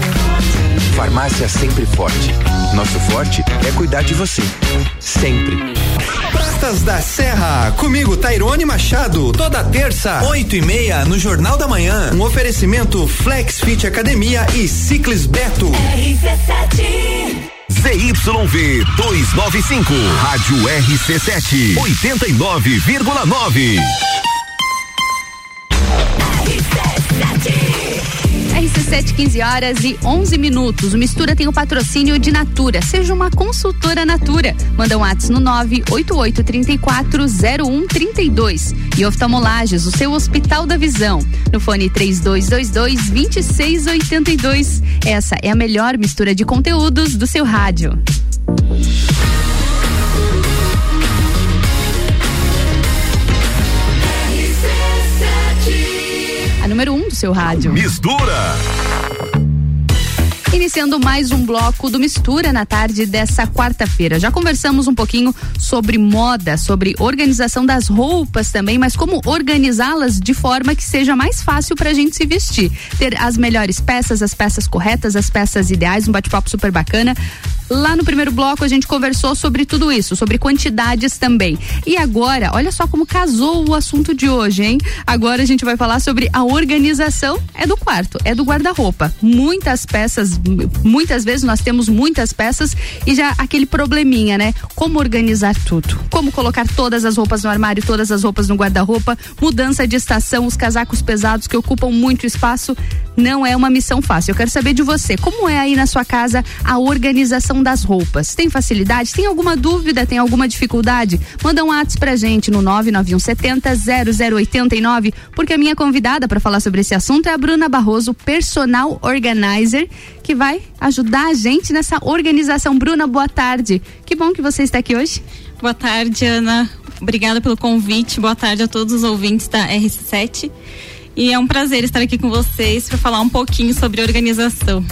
Farmácia Sempre Forte. Nosso forte é cuidar de você. Sempre. Pratas da Serra, comigo Tairone Machado, toda terça, oito e meia, no Jornal da Manhã. Um oferecimento Flex Fit Academia e Ciclis Beto. ZYV 295, Rádio RC7, 89,9. RC7, 15 horas e 11 minutos. O Mistura tem o patrocínio de Natura. Seja uma consultora Natura. Manda um WhatsApp no 988340132. E oftalmolages, o seu Hospital da Visão. No fone 3222-2682. Essa é a melhor mistura de conteúdos do seu rádio. A número 1 um seu rádio. Mistura. Iniciando mais um bloco do Mistura na tarde dessa quarta-feira. Já conversamos um pouquinho sobre moda, sobre organização das roupas também, mas como organizá-las de forma que seja mais fácil pra gente se vestir. Ter as melhores peças, as peças corretas, as peças ideais, um bate-papo super bacana. Lá no primeiro bloco a gente conversou sobre tudo isso, sobre quantidades também. E agora, olha só como casou o assunto de hoje, hein? Agora a gente vai falar sobre a organização é do quarto, é do guarda-roupa. Muitas peças, muitas vezes nós temos muitas peças e já aquele probleminha, né? Como organizar tudo? Como colocar todas as roupas no armário, todas as roupas no guarda-roupa, mudança de estação, os casacos pesados que ocupam muito espaço, não é uma missão fácil. Eu quero saber de você, como é aí na sua casa a organização das roupas? Tem facilidade? Tem alguma dúvida? Tem alguma dificuldade? Manda um WhatsApp pra gente no 99170 0089, porque a minha convidada para falar sobre esse assunto é a Bruna Barroso, personal organizer, que vai ajudar a gente nessa organização. Bruna, boa tarde. Que bom que você está aqui hoje. Boa tarde, Ana. Obrigada pelo convite. Boa tarde a todos os ouvintes da RC7. E é um prazer estar aqui com vocês para falar um pouquinho sobre organização.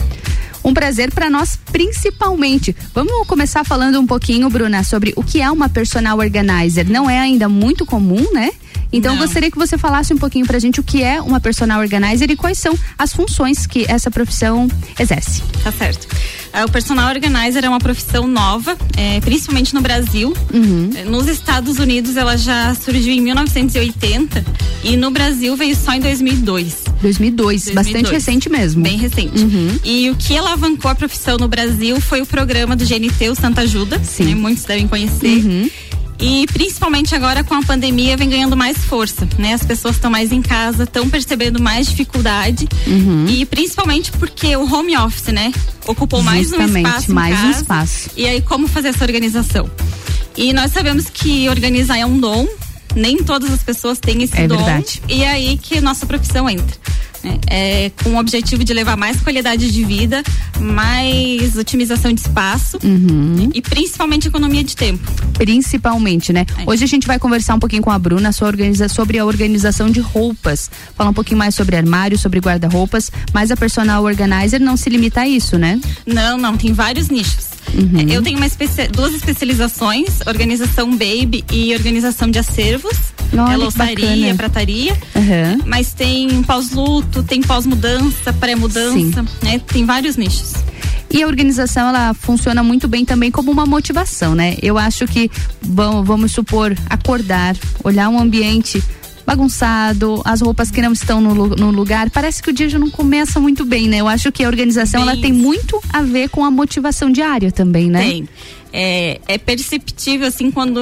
Um prazer para nós, principalmente. Vamos começar falando um pouquinho, Bruna, sobre o que é uma personal organizer. Não é ainda muito comum, né? Então Não. gostaria que você falasse um pouquinho pra gente o que é uma personal organizer e quais são as funções que essa profissão exerce. Tá certo. Ah, O personal organizer é uma profissão nova, eh, principalmente no Brasil. Eh, Nos Estados Unidos ela já surgiu em 1980 e no Brasil veio só em 2002. 2002, bastante recente mesmo. Bem recente. E o que alavancou a profissão no Brasil foi o programa do GNT, o Santa Ajuda. Sim. muitos devem conhecer. E principalmente agora com a pandemia vem ganhando mais força, né? As pessoas estão mais em casa, estão percebendo mais dificuldade. Uhum. E principalmente porque o home office, né? Ocupou mais um Justamente, espaço. mais um casa. espaço. E aí, como fazer essa organização? E nós sabemos que organizar é um dom, nem todas as pessoas têm esse É dom. verdade. E é aí que nossa profissão entra. É, com o objetivo de levar mais qualidade de vida, mais otimização de espaço Uhum. e principalmente economia de tempo. Principalmente, né? Hoje a gente vai conversar um pouquinho com a Bruna sua organiza- sobre a organização de roupas. Falar um pouquinho mais sobre armário, sobre guarda-roupas, mas a personal organizer não se limita a isso, né? Não, não, tem vários nichos. Uhum. É, Eu tenho uma especi- duas especializações, organização baby e organização de acervos. Olha, é louçaria, prataria. Aham. Mas tem pós-luto, tem pós-mudança, pré-mudança, né? Tem vários nichos. E a organização, ela funciona muito bem também como uma motivação, né? Eu acho que, vamos supor, acordar, olhar um ambiente bagunçado, as roupas que não estão no, no lugar, parece que o dia já não começa muito bem, né? Eu acho que a organização, ela tem muito a ver com a motivação diária também, né? Tem. É, é perceptível, assim, quando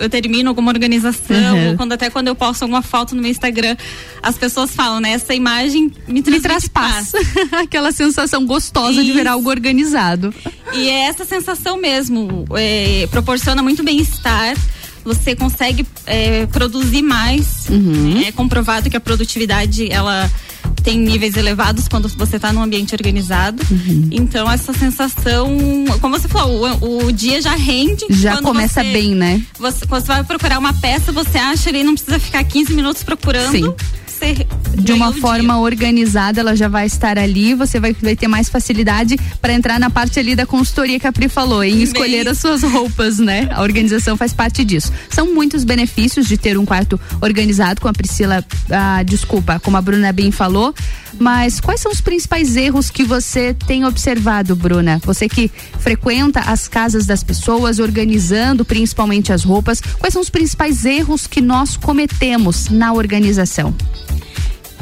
eu termino alguma organização, Uhum. ou quando até quando eu posto alguma foto no meu Instagram, as pessoas falam, né? Essa imagem me, Me traz paz. Aquela sensação gostosa de ver algo organizado. E é essa sensação mesmo, é, proporciona muito bem-estar. Você consegue é, produzir mais. Uhum. É comprovado que a produtividade ela tem níveis elevados quando você está num ambiente organizado. Uhum. Então essa sensação, como você falou, o, o dia já rende. Já começa você- bem, né? Você, quando você vai procurar uma peça, você acha ali, não precisa ficar 15 minutos procurando. Sim. Você de uma forma organizada, ela já vai estar ali, você vai, vai ter mais facilidade para entrar na parte ali da consultoria que a Pri falou, em escolher as suas roupas, né? A organização faz parte disso. São muitos benefícios de ter um quarto organizado, com a Priscila, ah, desculpa, como a Bruna bem falou, mas quais são os principais erros que você tem observado, Bruna? Você que frequenta as casas das pessoas, organizando principalmente as roupas, quais são os principais erros que nós cometemos na organização?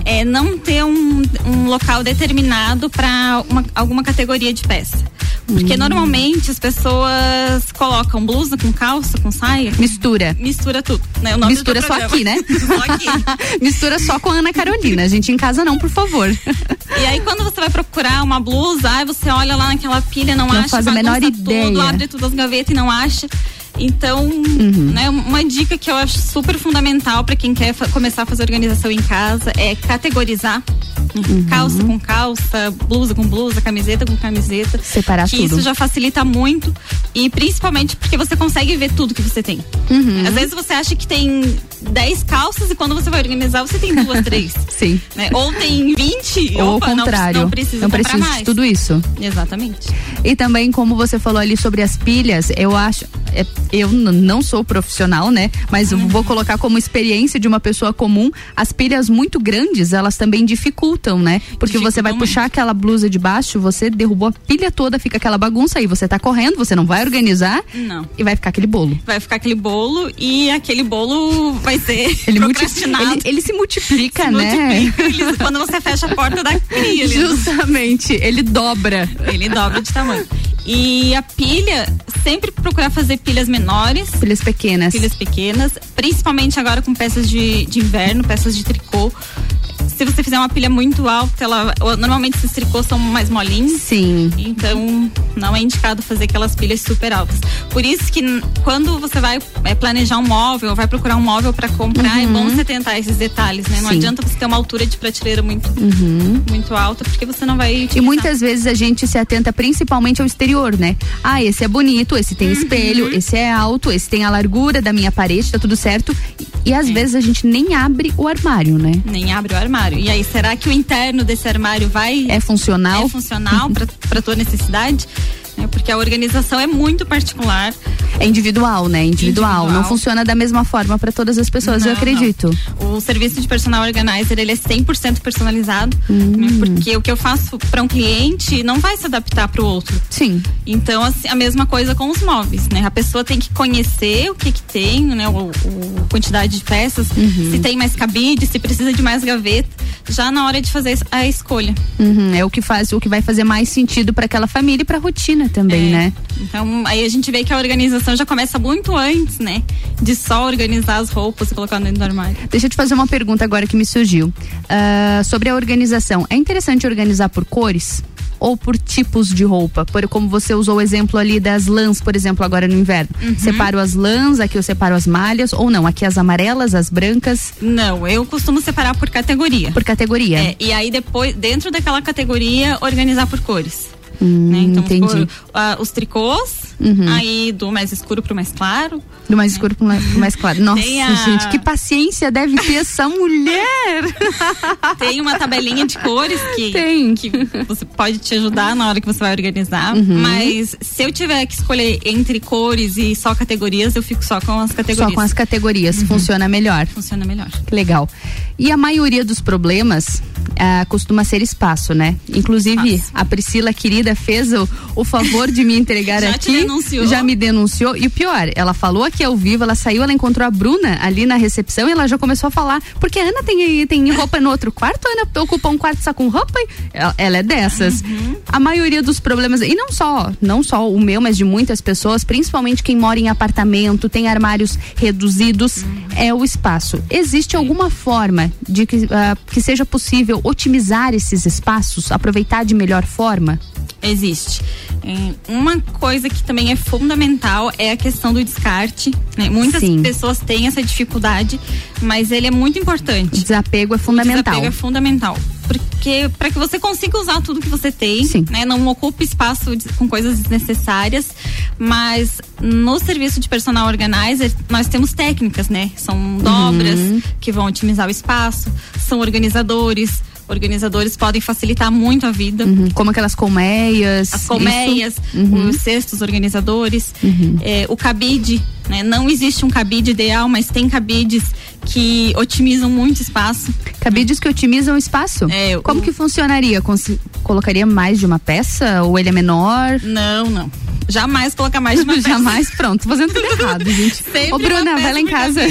É não ter um, um local determinado para alguma categoria de peça. Porque hum. normalmente as pessoas colocam blusa com calça, com saia. Mistura. Mistura tudo. Né? Mistura só aqui, né? só aqui. Mistura só com a Ana Carolina. A gente em casa não, por favor. E aí quando você vai procurar uma blusa, aí você olha lá naquela pilha, não, não acha. Faz a menor ideia. Tudo, abre todas as gavetas e não acha. Então, uhum. né, uma dica que eu acho super fundamental para quem quer começar a fazer organização em casa é categorizar Uhum. calça com calça, blusa com blusa, camiseta com camiseta. Separar que tudo. Isso já facilita muito e principalmente porque você consegue ver tudo que você tem. Uhum. Às vezes você acha que tem 10 calças e quando você vai organizar você tem duas, três. Sim. Né? Ou tem 20, ou opa, ao contrário. Não, não precisa não precisa mais. de tudo isso. Exatamente. E também como você falou ali sobre as pilhas, eu acho, é, eu não sou profissional, né? Mas uhum. vou colocar como experiência de uma pessoa comum, as pilhas muito grandes, elas também dificultam, né? Porque você vai puxar aquela blusa de baixo, você derrubou a pilha toda, fica aquela bagunça aí, você tá correndo, você não vai organizar não. e vai ficar aquele bolo. Vai ficar aquele bolo e aquele bolo vai ser ele, multi, ele, ele se multiplica, se né? Multiplica, ele, quando você fecha a porta da pilha. Justamente, ele dobra. Ele dobra de tamanho. E a pilha, sempre procurar fazer pilhas menores. Pilhas pequenas. Pilhas pequenas, principalmente agora com peças de, de inverno, peças de tricô se você fizer uma pilha muito alta, ela normalmente esses tricôs são mais molinhos. Sim. Então não é indicado fazer aquelas pilhas super altas. Por isso que quando você vai é, planejar um móvel, vai procurar um móvel para comprar, uhum. é bom você tentar esses detalhes, né? Não Sim. adianta você ter uma altura de prateleira muito uhum. muito alta, porque você não vai utilizar. E muitas vezes a gente se atenta principalmente ao exterior, né? Ah, esse é bonito, esse tem uhum. espelho, esse é alto, esse tem a largura da minha parede, tá tudo certo. E às é. vezes a gente nem abre o armário, né? Nem abre o armário. E aí, será que o interno desse armário vai. É funcional? É funcional para tua necessidade? Né? Porque a organização é muito particular. É individual, né? Individual. individual. Não funciona da mesma forma para todas as pessoas, não, eu acredito. Não. O serviço de personal organizer, ele é 100% personalizado, hum. né? porque o que eu faço para um cliente não vai se adaptar para o outro. Sim. Então, assim, a mesma coisa com os móveis, né? A pessoa tem que conhecer o que que tem, né? O, o quantidade de peças, uhum. se tem mais cabide, se precisa de mais gaveta, já na hora de fazer a escolha. Uhum. É o que faz, o que vai fazer mais sentido para aquela família e para a rotina também, é. né? Então, aí a gente vê que a organização já começa muito antes, né? De só organizar as roupas e colocar dentro do armário. Deixa eu te fazer uma pergunta agora que me surgiu. Uh, sobre a organização. É interessante organizar por cores? ou por tipos de roupa? Por, como você usou o exemplo ali das lãs, por exemplo, agora no inverno. Uhum. Separo as lãs, aqui eu separo as malhas, ou não? Aqui as amarelas, as brancas? Não, eu costumo separar por categoria. Por categoria. É, e aí depois, dentro daquela categoria, organizar por cores. Hum, né? Então, entendi. Por, uh, os tricôs, uhum. aí do mais escuro pro mais claro. Do mais escuro pro mais, pro mais claro. Nossa, a... gente, que paciência deve ter essa mulher! Tem uma tabelinha de cores que, Tem. que você pode te ajudar na hora que você vai organizar. Uhum. Mas se eu tiver que escolher entre cores e só categorias, eu fico só com as categorias. Só com as categorias. Uhum. Funciona melhor. Funciona melhor. Que legal. E a maioria dos problemas uh, costuma ser espaço, né? Inclusive, espaço. a Priscila querida fez o, o favor de me entregar já aqui. Já me denunciou. E o pior, ela falou aqui ao vivo, ela saiu, ela encontrou a Bruna ali na recepção e ela já começou a falar. Porque a Ana tem, tem roupa no outro quarto, a Ana ocupa um quarto só com roupa. Ela, ela é dessas. Uhum. A maioria dos problemas, e não só, não só o meu, mas de muitas pessoas, principalmente quem mora em apartamento, tem armários reduzidos, uhum. é o espaço. Existe alguma forma de que, uh, que seja possível otimizar esses espaços, aproveitar de melhor forma? Existe. Uma coisa que também é fundamental é a questão do descarte. Né? Muitas Sim. pessoas têm essa dificuldade, mas ele é muito importante. O desapego é fundamental. O desapego é fundamental. porque para que você consiga usar tudo que você tem, né? Não ocupe espaço com coisas desnecessárias, mas no serviço de personal organizer nós temos técnicas, né? São dobras Uhum. que vão otimizar o espaço, são organizadores, organizadores podem facilitar muito a vida. Uhum, Como aquelas colmeias. As colmeias? Uhum. os cestos organizadores, é, o cabide, né? Não existe um cabide ideal, mas tem cabides que otimizam muito espaço. Cabides que otimizam o espaço? É, Como que funcionaria? Consi- colocaria mais de uma peça? Ou ele é menor? Não, não. Jamais colocar mais de uma peça. Jamais, pronto. Fazendo tudo errado, gente. Sempre Ô, Bruna, vai lá em casa.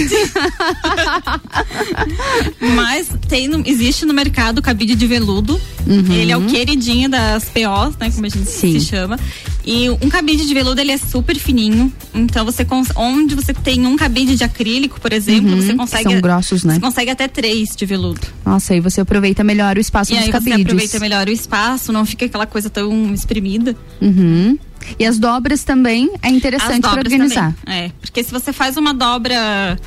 Mas tem no- existe no mercado o cabide de veludo. Uhum. Ele é o queridinho das POs, né? Como a gente se chama. E um cabide de veludo ele é super fininho. Então você cons- onde você tem um cabide de acrílico, por exemplo, Uhum, você consegue. são grossos, né? Você consegue até três de veludo. Nossa, aí você aproveita melhor o espaço e dos aí cabides. você aproveita melhor o espaço, não fica aquela coisa tão espremida. Uhum. E as dobras também é interessante para dobras organizar. também, É, porque se você faz uma dobra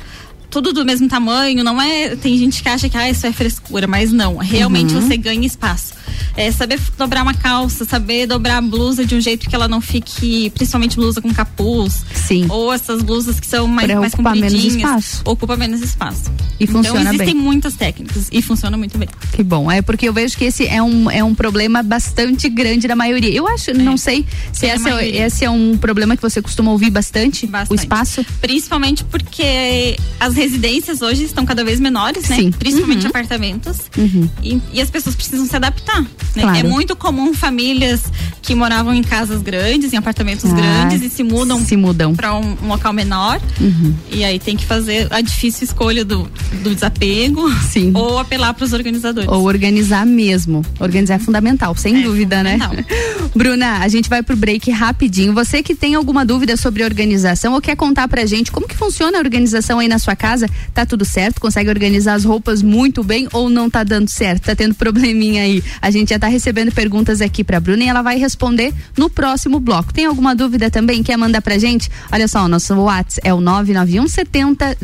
tudo do mesmo tamanho, não é. Tem gente que acha que ah, isso é frescura, mas não. Realmente Uhum. você ganha espaço. É saber dobrar uma calça, saber dobrar a blusa de um jeito que ela não fique, principalmente blusa com capuz. Sim. Ou essas blusas que são mais, Pra mais ocupar menos compridinhas. espaço. Ocupa menos espaço. E então funciona existem bem. muitas técnicas e funciona muito bem. Que bom, é porque eu vejo que esse é um, é um problema bastante grande da maioria. Eu acho, não sei se É a essa, é- esse é um problema que você costuma ouvir bastante, o Bastante. espaço. Principalmente porque as residências hoje estão cada vez menores, né? Sim. Principalmente Uhum. apartamentos. Uhum. E, e as pessoas precisam se adaptar. Né? Claro. É muito comum famílias que moravam em casas grandes, em apartamentos Ah, grandes e se mudam, se mudam. para um, um local menor. Uhum. E aí tem que fazer a difícil escolha do, do desapego Sim. ou apelar para os organizadores. Ou organizar mesmo. Organizar é fundamental, sem dúvida, né? Bruna, a gente vai pro break rapidinho. Você que tem alguma dúvida sobre organização ou quer contar pra gente como que funciona a organização aí na sua casa, tá tudo certo? Consegue organizar as roupas muito bem ou não tá dando certo? Tá tendo probleminha aí? A gente já tá recebendo perguntas aqui pra Bruna e ela vai responder no próximo bloco. Tem alguma dúvida também? Quer mandar pra gente? Olha só, o nosso WhatsApp é o 991 70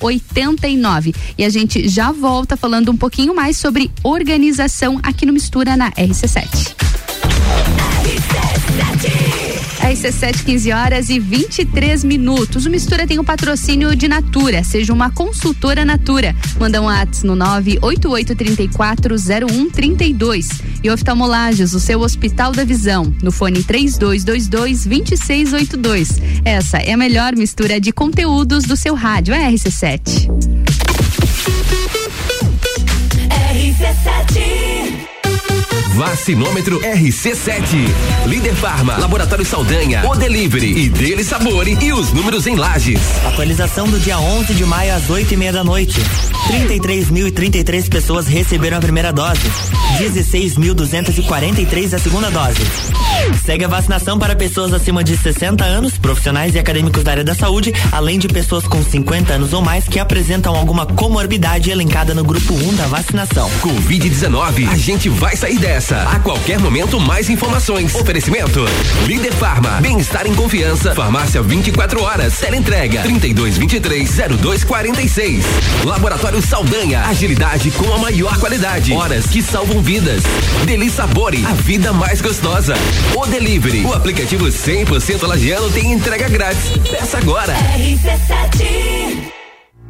0089. E a gente já volta falando um pouquinho mais sobre organização aqui no Mistura na RC7. RC7, 15 horas e 23 minutos. O Mistura tem o patrocínio de Natura. Seja uma consultora Natura. Manda um WhatsApp no 988340132. E oftalmolages, o seu Hospital da Visão. No fone 3222-2682. Essa é a melhor mistura de conteúdos do seu rádio. É RC7. Vacinômetro RC7. Líder Farma, Laboratório Saldanha, O Delivery e Dele Sabore e os números em lajes. Atualização do dia 11 de maio às 8 e meia da noite. 33.033 pessoas receberam a primeira dose. 16.243 a segunda dose. Segue a vacinação para pessoas acima de 60 anos, profissionais e acadêmicos da área da saúde, além de pessoas com 50 anos ou mais que apresentam alguma comorbidade elencada no grupo 1 da vacinação. Covid-19, a gente vai sair dessa. A qualquer momento, mais informações. Oferecimento: Líder Farma, bem-estar em confiança. Farmácia 24 horas. Teleentrega 3223-0246. Laboratório Saldanha, agilidade com a maior qualidade. Horas que salvam vidas. Deli Sabore, a vida mais gostosa. O Delivery, o aplicativo 100% lagiano tem entrega grátis. Peça agora.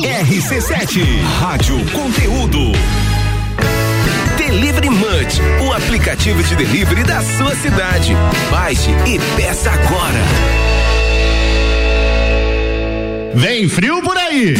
RC7 Rádio Conteúdo. Delivery Munch, o aplicativo de delivery da sua cidade. Baixe e peça agora. Vem frio por aí!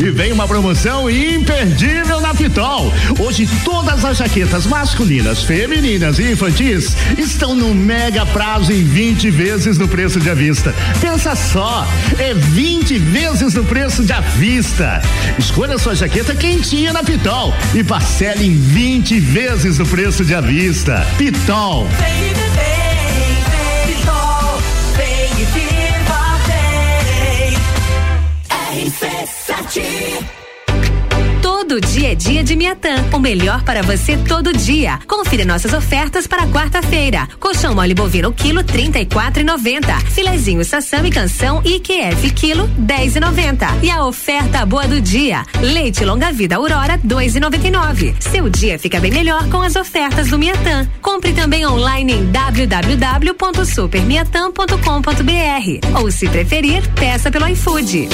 E vem uma promoção imperdível na Pitol. Hoje todas as jaquetas masculinas, femininas e infantis estão no mega prazo em 20 vezes no preço de avista. Pensa só, é 20 vezes no preço de avista. Escolha sua jaqueta quentinha na Pitol e parcele em 20 vezes no preço de avista. Pitol. Todo dia é dia de Miatã. O melhor para você todo dia. Confira nossas ofertas para quarta-feira. Colchão mole bovino quilo trinta e quatro e noventa. Filezinho sassami canção IQF quilo dez e noventa. E a oferta boa do dia. Leite longa vida Aurora dois e noventa e nove. Seu dia fica bem melhor com as ofertas do Miatã. Compre também online em www.supermiatã.com.br ou se preferir, peça pelo iFood.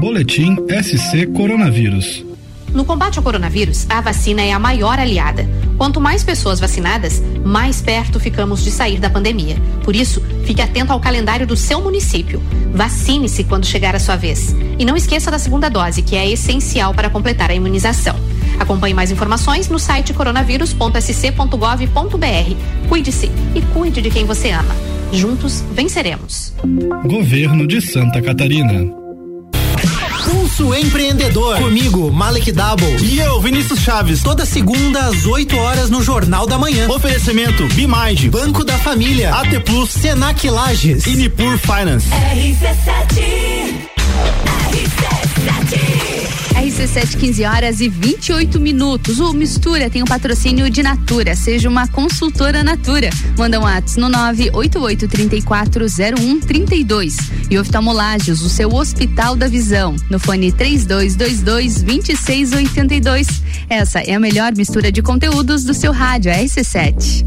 Boletim SC Coronavírus. No combate ao coronavírus, a vacina é a maior aliada. Quanto mais pessoas vacinadas, mais perto ficamos de sair da pandemia. Por isso, fique atento ao calendário do seu município. Vacine-se quando chegar a sua vez. E não esqueça da segunda dose, que é essencial para completar a imunização. Acompanhe mais informações no site coronavírus.sc.gov.br. Cuide-se e cuide de quem você ama. Juntos venceremos. Governo de Santa Catarina. Pulso Empreendedor. Comigo, Malek Double. E eu, Vinícius Chaves. Toda segunda às 8 horas no Jornal da Manhã. Oferecimento Bimage, Banco da Família, AT Plus, Senac Lages e Nipur Finance. RC7 RC7, 15 horas e 28 minutos. O Mistura tem o um patrocínio de Natura. Seja uma consultora Natura. Manda um WhatsApp no 988340132. E oftalmolagens, o seu Hospital da Visão. No fone 3222-2682. Essa é a melhor mistura de conteúdos do seu rádio RC7.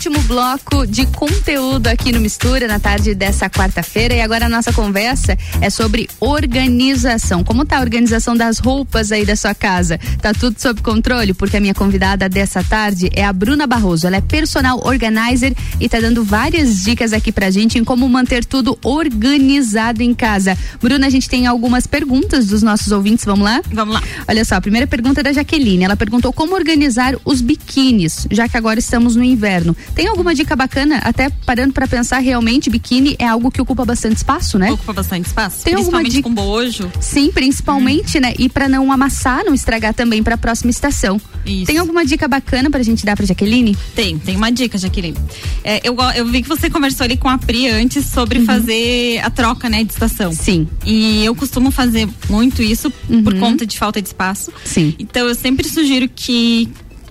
Último bloco de conteúdo aqui no Mistura na tarde dessa quarta-feira e agora a nossa conversa é sobre organização. Como tá a organização das roupas aí da sua casa? Tá tudo sob controle? Porque a minha convidada dessa tarde é a Bruna Barroso. Ela é personal organizer e tá dando várias dicas aqui pra gente em como manter tudo organizado em casa. Bruna, a gente tem algumas perguntas dos nossos ouvintes. Vamos lá? Vamos lá. Olha só, a primeira pergunta é da Jaqueline. Ela perguntou como organizar os biquínis, já que agora estamos no inverno. Tem alguma dica bacana? Até parando para pensar, realmente, biquíni é algo que ocupa bastante espaço, né? Ocupa bastante espaço. Tem alguma principalmente dica? com bojo. Sim, principalmente, Hum. né? E para não amassar, não estragar também para a próxima estação. Isso. Tem alguma dica bacana pra gente dar pra Jaqueline? Tem, tem uma dica, Jaqueline. É, eu, eu vi que você conversou ali com a Pri antes sobre fazer a troca, né, de estação. Uhum. Sim. E eu costumo fazer muito isso por Uhum. conta de falta de espaço. Sim. Então eu sempre sugiro que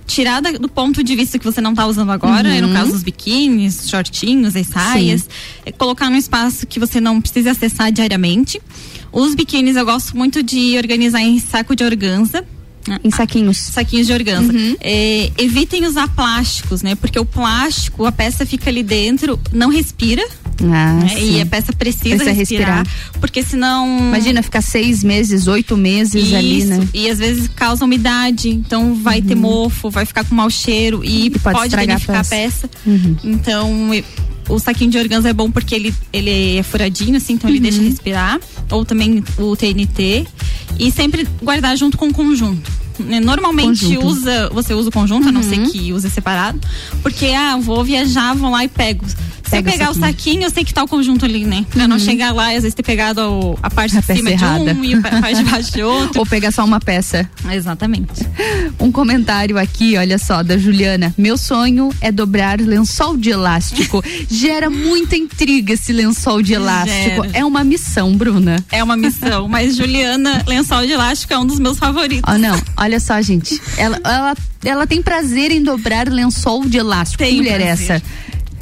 tirar da- do ponto de vista que você não tá usando agora, né, no Uhum. caso dos biquínis, shortinhos, as saias, é colocar num espaço que você não precise acessar diariamente. Os biquínis eu gosto muito de organizar em saco de organza. Em saquinhos. Saquinhos de organza. Uhum. É, evitem usar plásticos, né? Porque o plástico, a peça fica ali dentro, não respira. Ah, né? E a peça precisa, precisa respirar, respirar, Porque senão. Imagina ficar seis meses, oito meses Isso, ali, né? E às vezes causa umidade, então vai uhum. ter mofo, vai ficar com mau cheiro e, e pode, pode danificar a peça. A peça. Uhum. Então o saquinho de organza é bom porque ele, ele é furadinho, assim, então uhum. ele deixa respirar. Ou também o TNT. E sempre guardar junto com o conjunto. Né, normalmente conjunto. usa, você usa o conjunto, uhum. a não ser uhum. que use separado. Porque, ah, vou viajar, vou lá e pego. Se Pega eu pegar o saquinho. o saquinho, eu sei que tá o conjunto ali, né? Pra uhum. não chegar lá e às vezes ter pegado a parte a de cima errada. de um e a parte de baixo de outro. Ou pegar só uma peça. Exatamente. Um comentário aqui, olha só, da Juliana. Meu sonho é dobrar lençol de elástico. Gera muita intriga esse lençol de elástico. Gera. É uma missão, Bruna. É uma missão, mas Juliana, lençol de elástico é um dos meus favoritos. Oh, não, olha só, gente. Ela, ela, ela tem prazer em dobrar lençol de elástico. Tem que mulher é essa?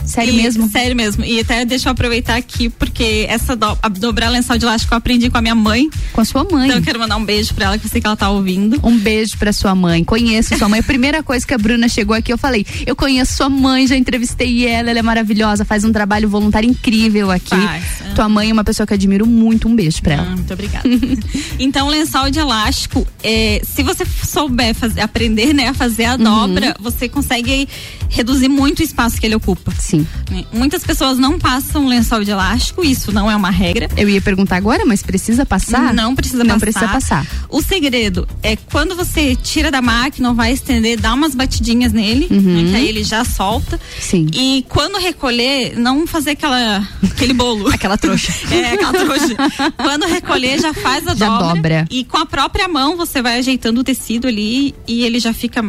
Sério e, mesmo? Sério mesmo. E até deixa eu aproveitar aqui, porque essa do, dobrar lençol de elástico eu aprendi com a minha mãe. Com a sua mãe. Então eu quero mandar um beijo pra ela, que eu sei que ela tá ouvindo. Um beijo pra sua mãe. Conheço sua mãe. A primeira coisa que a Bruna chegou aqui, eu falei, eu conheço sua mãe, já entrevistei ela, ela é maravilhosa, faz um trabalho voluntário incrível aqui. Faz. Tua mãe é uma pessoa que eu admiro muito. Um beijo pra ela. Ah, muito obrigada. então, lençol de elástico, é, se você souber fazer, aprender né, a fazer a uhum. dobra, você consegue reduzir muito o espaço que ele ocupa. Sim. Né, muitas pessoas não passam lençol de elástico, isso não é uma regra. Eu ia perguntar agora, mas precisa passar? Não precisa não passar. precisa passar. O segredo é quando você tira da máquina, vai estender, dá umas batidinhas nele, uhum. né, que aí ele já solta. Sim. E quando recolher, não fazer aquela aquele bolo. aquela trouxa. é, aquela trouxa. quando recolher, já faz a já dobra, dobra. E com a própria mão você vai ajeitando o tecido ali e ele já fica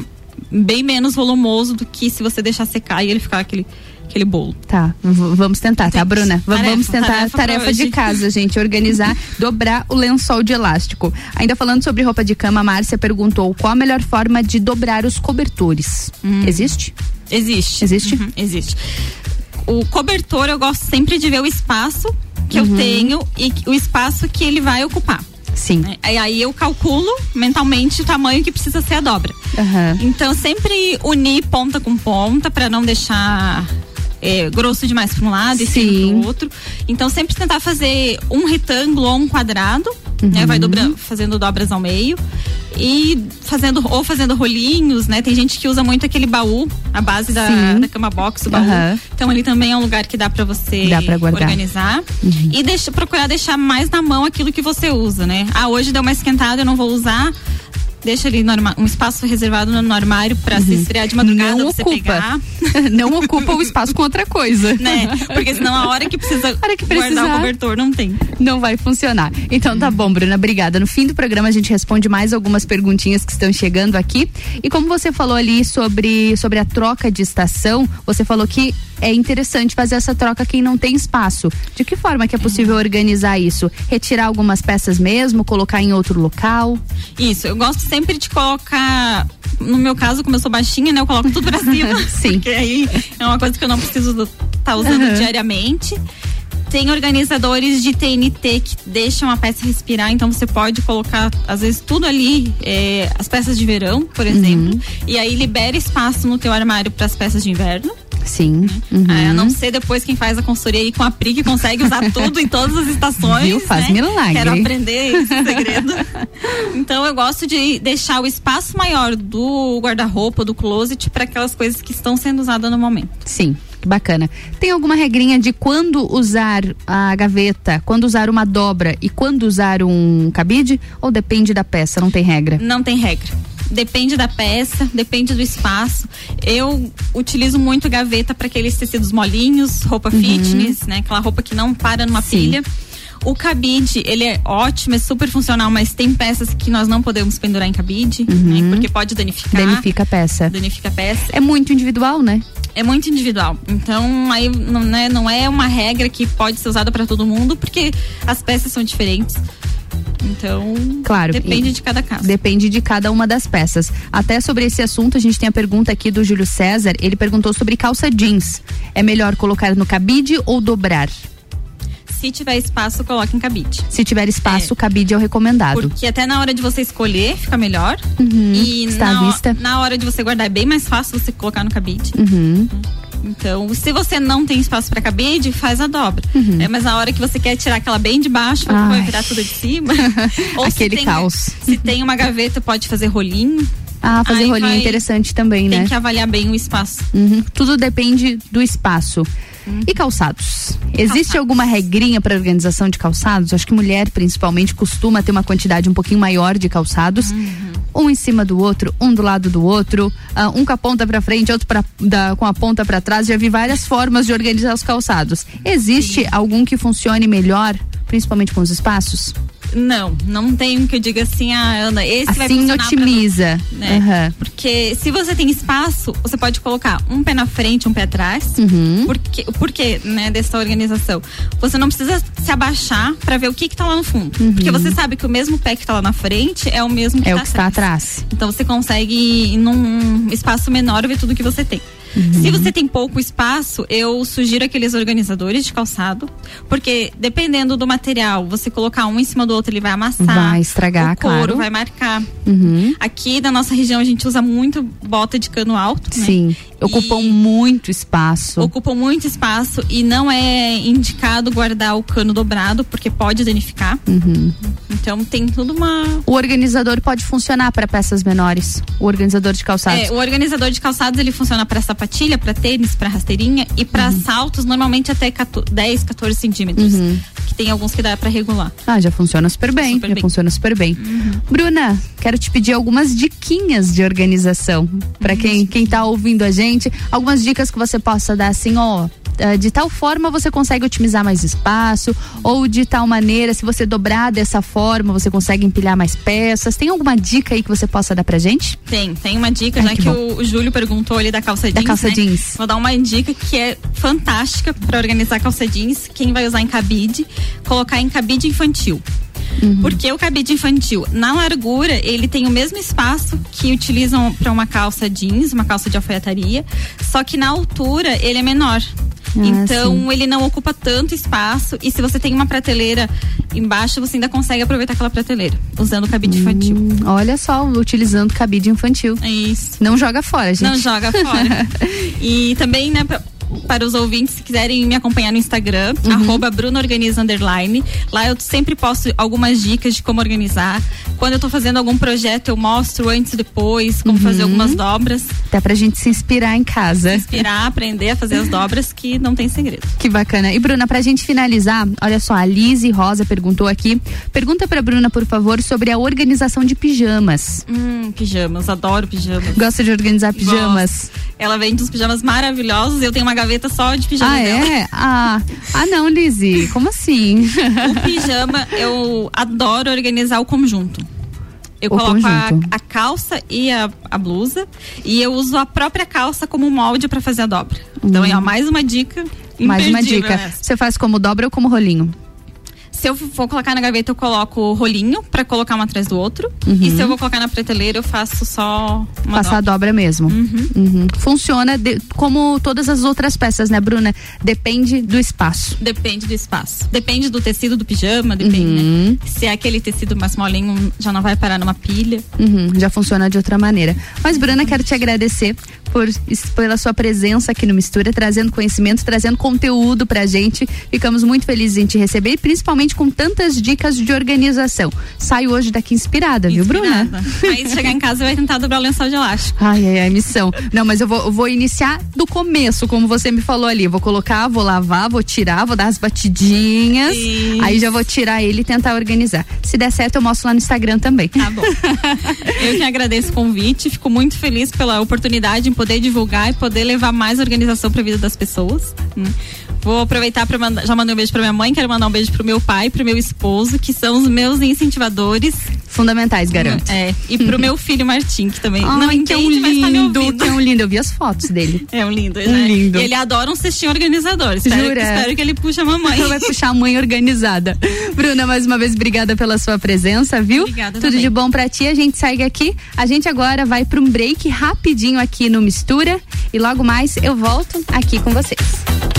bem menos volumoso do que se você deixar secar e ele ficar aquele aquele bolo. Tá, vamos tentar, tá, Bruna? Tarefa, vamos tentar tarefa, tarefa de casa, gente, organizar, dobrar o lençol de elástico. Ainda falando sobre roupa de cama, a Márcia perguntou qual a melhor forma de dobrar os cobertores. Hum. Existe? Existe. Existe? Uhum, existe. O cobertor eu gosto sempre de ver o espaço que uhum. eu tenho e o espaço que ele vai ocupar. Sim. É, aí eu calculo mentalmente o tamanho que precisa ser a dobra. Uhum. Então sempre unir ponta com ponta para não deixar é, grosso demais para um lado Sim. e para o outro. Então sempre tentar fazer um retângulo ou um quadrado, uhum. né? Vai dobrando, fazendo dobras ao meio e fazendo ou fazendo rolinhos, né? Tem gente que usa muito aquele baú, a base da, da cama box, o baú. Uhum. Então ali também é um lugar que dá para você dá pra organizar uhum. e deixa, procurar deixar mais na mão aquilo que você usa, né? Ah, hoje deu uma esquentada, eu não vou usar deixa ali um espaço reservado no, armário para uhum. se esfriar de madrugada não você ocupa. pegar. não ocupa o espaço com outra coisa. Né? Porque senão a hora que precisa hora que guardar o cobertor não tem. Não vai funcionar. Então tá bom, Bruna, obrigada. No fim do programa a gente responde mais algumas perguntinhas que estão chegando aqui. E como você falou ali sobre, sobre a troca de estação, você falou que é interessante fazer essa troca quem não tem espaço. De que forma que é possível uhum. organizar isso? Retirar algumas peças mesmo, colocar em outro local? Isso, eu gosto sempre de colocar, no meu caso, como eu sou baixinha, né, eu coloco tudo pra cima. Sim. Porque aí é uma coisa que eu não preciso estar tá usando uhum. diariamente. Tem organizadores de TNT que deixam a peça respirar, então você pode colocar, às vezes, tudo ali, é, as peças de verão, por exemplo, uhum. e aí libera espaço no teu armário para as peças de inverno. Sim. Uhum. É, a não ser depois quem faz a consultoria aí com a PRI que consegue usar tudo em todas as estações. Viu? Faz né? milagre. Quero aprender esse segredo. então eu gosto de deixar o espaço maior do guarda-roupa, do closet, para aquelas coisas que estão sendo usadas no momento. Sim. Bacana. Tem alguma regrinha de quando usar a gaveta, quando usar uma dobra e quando usar um cabide? Ou depende da peça? Não tem regra? Não tem regra depende da peça, depende do espaço. Eu utilizo muito gaveta para aqueles tecidos molinhos, roupa uhum. fitness, né? Aquela roupa que não para numa Sim. pilha. O cabide, ele é ótimo, é super funcional, mas tem peças que nós não podemos pendurar em cabide, uhum. né? Porque pode danificar. Danifica a peça. Danifica a peça. É muito individual, né? É muito individual. Então, aí não, né, não é uma regra que pode ser usada para todo mundo, porque as peças são diferentes. Então, claro, depende de cada caso. Depende de cada uma das peças. Até sobre esse assunto, a gente tem a pergunta aqui do Júlio César. Ele perguntou sobre calça jeans. É melhor colocar no cabide ou dobrar? Se tiver espaço, coloque em cabide. Se tiver espaço, é. cabide é o recomendado. Porque até na hora de você escolher, fica melhor. Uhum. E Está na, à vista. na hora de você guardar, é bem mais fácil você colocar no cabide. Uhum. Então, se você não tem espaço para cabide, faz a dobra. Uhum. É, mas na hora que você quer tirar aquela bem de baixo, vai virar tudo de cima. Ou Aquele se tem, caos. Se tem uma gaveta, pode fazer rolinho. Ah, fazer Aí rolinho vai- interessante também, Tem né? que avaliar bem o espaço. Uhum. Tudo depende do espaço. E calçados? Existe alguma regrinha para organização de calçados? Acho que mulher, principalmente, costuma ter uma quantidade um pouquinho maior de calçados. Um em cima do outro, um do lado do outro, ah, um com a ponta para frente, outro pra, da- com a ponta para trás. Já vi várias formas de organizar os calçados. Existe algum que funcione melhor, principalmente com os espaços? Não, não tem um que eu diga assim, ah, Ana, esse vai assim pra otimiza. né? Aham. Porque se você tem espaço, você pode colocar um pé na frente, um pé atrás. Uhum. Porque, o porquê, né, dessa organização? Você não precisa se abaixar pra ver o que que tá lá no fundo. Porque você sabe que o mesmo pé que tá lá na frente é o mesmo que Uhum. É tá o que está atrás. Então você consegue, num espaço menor, ver tudo que você tem. Uhum. Se você tem pouco espaço, eu sugiro aqueles organizadores de calçado, porque dependendo do material, você colocar um em cima do outro, ele vai amassar. Vai estragar, o couro claro. vai marcar. Uhum. Aqui na nossa região a gente usa muito bota de cano alto, né? Sim. Ocupam muito espaço. Ocupam muito espaço e não é indicado guardar o cano dobrado, porque pode danificar. Uhum. Então tem tudo uma O organizador pode funcionar para peças menores. O organizador de calçados. É, o organizador de calçados ele funciona para sapatilha, para tênis, para rasteirinha e para saltos normalmente até 14, 10, 14 centímetros. Uhum. Que tem alguns que dá para regular. Ah, já funciona super bem. Super já bem. funciona super bem. Bruna, quero te pedir algumas diquinhas de organização para quem quem tá ouvindo a gente, algumas dicas que você possa dar assim, ó, eh, de tal forma você consegue otimizar mais espaço ou de tal maneira, se você dobrar dessa forma, você consegue empilhar mais peças. Tem alguma dica aí que você possa dar pra gente? Tem, tem uma dica, Ai, já que que, o, o Júlio perguntou ali da calça Da jeans. calça né? jeans. Vou dar uma dica que é fantástica para organizar calça jeans. Quem vai usar em cabide, colocar em cabide infantil. Uhum. Porque o cabide infantil, na largura, ele tem o mesmo espaço que utilizam para uma calça jeans, uma calça de alfaiataria, só que na altura ele é menor. Ah, então ele não ocupa tanto espaço e se você tem uma prateleira embaixo, você ainda consegue aproveitar aquela prateleira usando o cabide infantil. Hum, olha só, utilizando cabide infantil. É isso. Não joga fora, gente. Não joga fora. e também, né, para os ouvintes, se quiserem me acompanhar no Instagram, Uhum. arroba Underline. Lá eu sempre posto algumas dicas de como organizar. Quando eu tô fazendo algum projeto, eu mostro antes e depois, como fazer Uhum. algumas dobras. Dá pra gente se inspirar em casa. Inspirar, aprender a fazer as dobras, que não tem segredo. Que bacana. E Bruna, pra gente finalizar, olha só, a Lise Rosa perguntou aqui. Pergunta pra Bruna, por favor, sobre a organização de pijamas. Hum, pijamas, adoro pijamas. Gosta de organizar pijamas? Gosto. Ela vende uns pijamas maravilhosos, eu tenho uma gaveta só de pijamas Ah, dela. é? Ah, ah, não, Lise. Como assim? O pijama, eu adoro organizar o conjunto. Eu O coloco a, a calça e a, a blusa e eu uso a própria calça como molde para fazer a dobra. Então é mais uma dica. Hum. Mais uma dica. essa. Você faz como dobra ou como rolinho? Se eu for colocar na gaveta, eu coloco o rolinho para colocar um atrás do outro. Uhum. E se eu vou colocar na prateleira, eu faço só uma Passar a dobra. dobra mesmo. Uhum. Funciona de- como todas as outras peças, né, Bruna? Depende do espaço. Depende do espaço. Depende do tecido do pijama, depende, Uhum. né? Se é aquele tecido mais molinho, já não vai parar numa pilha. Uhum, já funciona de outra maneira. Mas, Bruna, quero te agradecer por, pela sua presença aqui no Mistura, trazendo conhecimento, trazendo conteúdo pra gente. Ficamos muito felizes em te receber e principalmente com tantas dicas de organização. Saio hoje daqui inspirada, viu, Bruna? Aí chegar em casa vai tentar dobrar o lençol de elástico. Ai, ai, ai, missão. Não, mas eu vou, eu vou iniciar do começo, como você me falou ali. Vou colocar, vou lavar, vou tirar, vou dar as batidinhas. Isso. Aí já vou tirar ele e tentar organizar. Se der certo, eu mostro lá no Instagram também. Tá bom. Eu que agradeço o convite, fico muito feliz pela oportunidade em poder divulgar e poder levar mais organização para a vida das pessoas. né? Vou aproveitar para mandar, já mandei um beijo para minha mãe, quero mandar um beijo pro meu pai, pro meu esposo, que são os meus incentivadores. Fundamentais, garanto. É, e pro meu filho Martim, que também não Ai, que é um entende, mas tá me lindo, ouvindo. que é um lindo. Eu vi as fotos dele. É um lindo, Um né? lindo. E ele adora um cestinho organizador. Espero, Jura? espero que ele puxe a mamãe. Vai puxar a mãe organizada. Bruna, mais uma vez, obrigada pela sua presença, viu? Obrigada Tudo também. de bom pra ti. A gente segue aqui. A gente agora vai pra um break rapidinho aqui no Mistura. E logo mais eu volto aqui com vocês.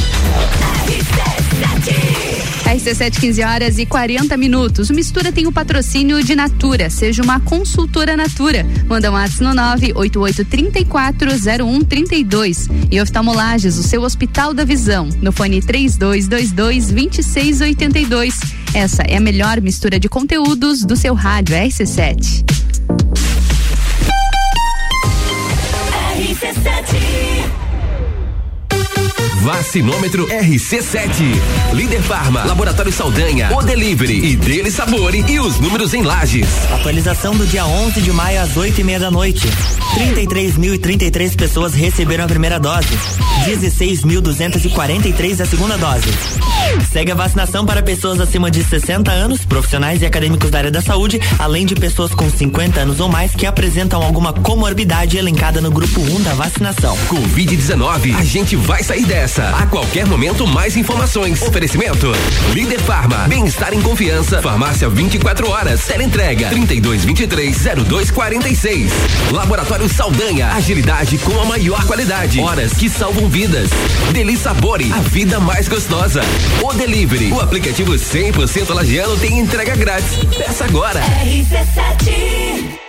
RC7, 15 horas e 40 minutos. O Mistura tem o patrocínio de Natura. Seja uma consultora Natura. Manda um WhatsApp no 988340132. E oftalmolages, o seu Hospital da Visão. No fone 3222-2682. Essa é a melhor mistura de conteúdos do seu rádio RC7. RC7 Vacinômetro RC7. Líder Farma, Laboratório Saldanha, O Delivery e Dele Sabore e os números em lajes. Atualização do dia 11 de maio às 8 e meia da noite. 33.033 pessoas receberam a primeira dose. 16.243 a segunda dose. Segue a vacinação para pessoas acima de 60 anos, profissionais e acadêmicos da área da saúde, além de pessoas com 50 anos ou mais que apresentam alguma comorbidade elencada no grupo 1 da vacinação. Covid-19, a gente vai sair dessa. A qualquer momento, mais informações. Oferecimento: Líder Farma, bem-estar em confiança. Farmácia 24 horas. Teleentrega 3223-0246. Laboratório Saldanha, agilidade com a maior qualidade. Horas que salvam vidas. Delícia Sabore, a vida mais gostosa. O Delivery, o aplicativo 100% lagiano tem entrega grátis. Peça agora. RC7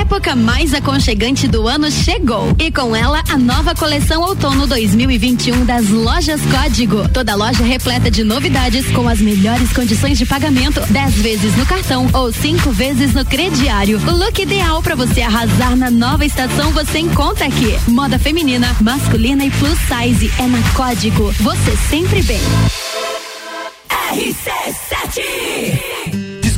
Época mais aconchegante do ano chegou e com ela a nova coleção outono 2021 das lojas Código. Toda loja repleta de novidades com as melhores condições de pagamento, 10 vezes no cartão ou cinco vezes no crediário. O look ideal para você arrasar na nova estação você encontra aqui. Moda feminina, masculina e plus size é na Código. Você sempre bem. RC7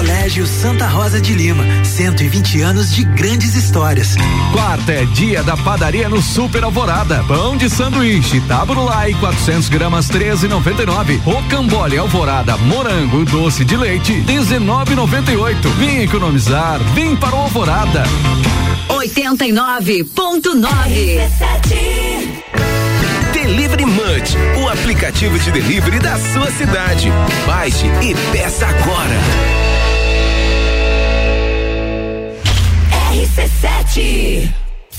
Colégio Santa Rosa de Lima, 120 anos de grandes histórias. Quarta é dia da padaria no Super Alvorada. Pão de sanduíche, taburulai, 400 gramas, 13,99. Rocambole Alvorada, morango, doce de leite, 19,98. Vem economizar, vem para o Alvorada. 89.9 Delivery Munch, o aplicativo de delivery da sua cidade. Baixe e peça agora. RC7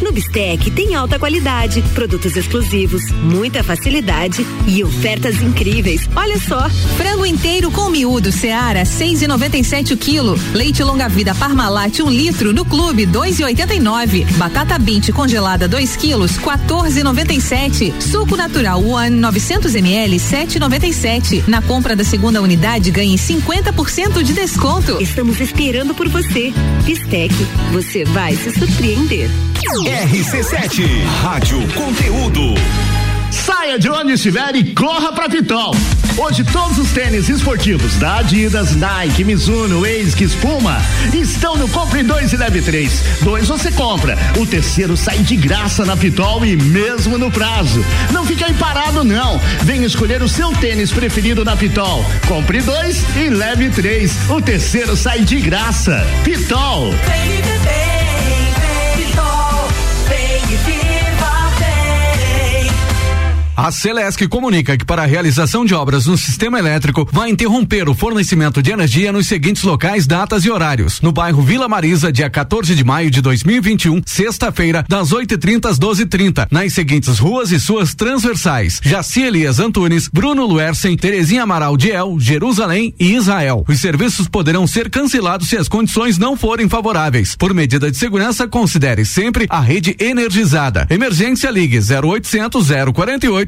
No Bistec tem alta qualidade, produtos exclusivos, muita facilidade e ofertas incríveis. Olha só, frango inteiro com miúdo Seara, 6,97 o quilo. Leite longa vida Parmalat, um litro no clube, 2,89. Batata binte congelada, 2 quilos, 14,97. Suco natural One 900 ml, 7,97. Na compra da segunda unidade ganhe 50% de desconto. Estamos esperando por você. Bistec, você vai se surpreender. RC7, Rádio Conteúdo. Saia de onde estiver e corra pra Pitol. Hoje todos os tênis esportivos da Adidas, Nike, Mizuno, ASICS, Puma estão no Compre 2 e Leve 3. Dois você compra, o terceiro sai de graça na Pitol e mesmo no prazo. Não fique aí parado não. Venha escolher o seu tênis preferido na Pitol. Compre dois e leve três. O terceiro sai de graça. Pitol. Vem, vem, A Celesc comunica que para a realização de obras no sistema elétrico vai interromper o fornecimento de energia nos seguintes locais, datas e horários. No bairro Vila Marisa, dia 14 de maio de 2021, sexta-feira, das 8h30 às 12h30, nas seguintes ruas e suas transversais: Jaci Elias Antunes, Bruno Luersen, Terezinha Amaral Diel, Jerusalém e Israel. Os serviços poderão ser cancelados se as condições não forem favoráveis. Por medida de segurança, considere sempre a rede energizada. Emergência Ligue 0800 048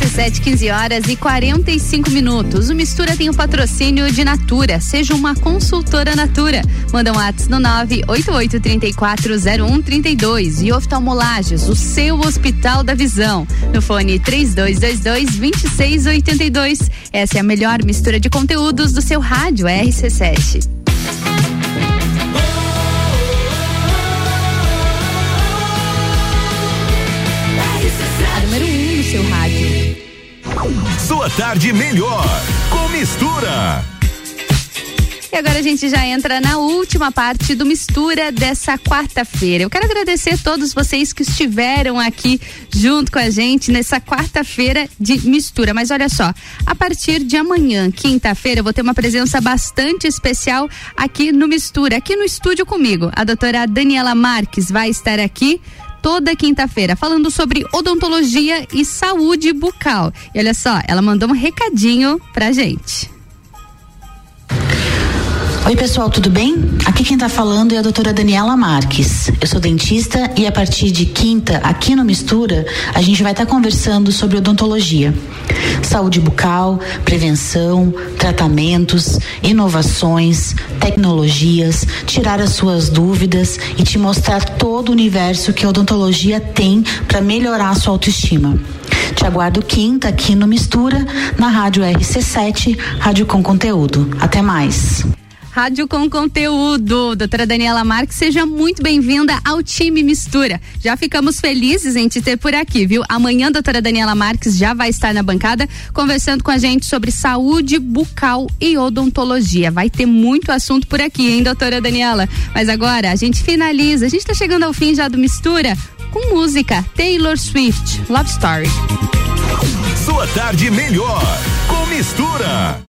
RC7, 15 horas e 45 minutos. O Mistura tem o patrocínio de Natura. Seja uma consultora Natura. Manda um WhatsApp no 988340132. E oftalmolages, o seu Hospital da Visão. No fone 3222-2682. Essa é a melhor mistura de conteúdos do seu rádio RC7. Sua tarde melhor com mistura. E agora a gente já entra na última parte do Mistura dessa quarta-feira. Eu quero agradecer a todos vocês que estiveram aqui junto com a gente nessa quarta-feira de Mistura. Mas olha só, a partir de amanhã, quinta-feira, eu vou ter uma presença bastante especial aqui no Mistura, aqui no estúdio comigo. A doutora Daniela Marques vai estar aqui toda quinta-feira, falando sobre odontologia e saúde bucal. E olha só, ela mandou um recadinho pra gente. Oi, pessoal, tudo bem? Aqui quem está falando é a doutora Daniela Marques. Eu sou dentista e a partir de quinta, aqui no Mistura, a gente vai estar tá conversando sobre odontologia. Saúde bucal, prevenção, tratamentos, inovações, tecnologias, tirar as suas dúvidas e te mostrar todo o universo que a odontologia tem para melhorar a sua autoestima. Te aguardo quinta aqui no Mistura, na Rádio RC7, Rádio com Conteúdo. Até mais. Rádio com conteúdo. Doutora Daniela Marques, seja muito bem-vinda ao time Mistura. Já ficamos felizes em te ter por aqui, viu? Amanhã doutora Daniela Marques já vai estar na bancada conversando com a gente sobre saúde bucal e odontologia. Vai ter muito assunto por aqui, hein, doutora Daniela? Mas agora a gente finaliza, a gente está chegando ao fim já do Mistura com música Taylor Swift, Love Story. Sua tarde melhor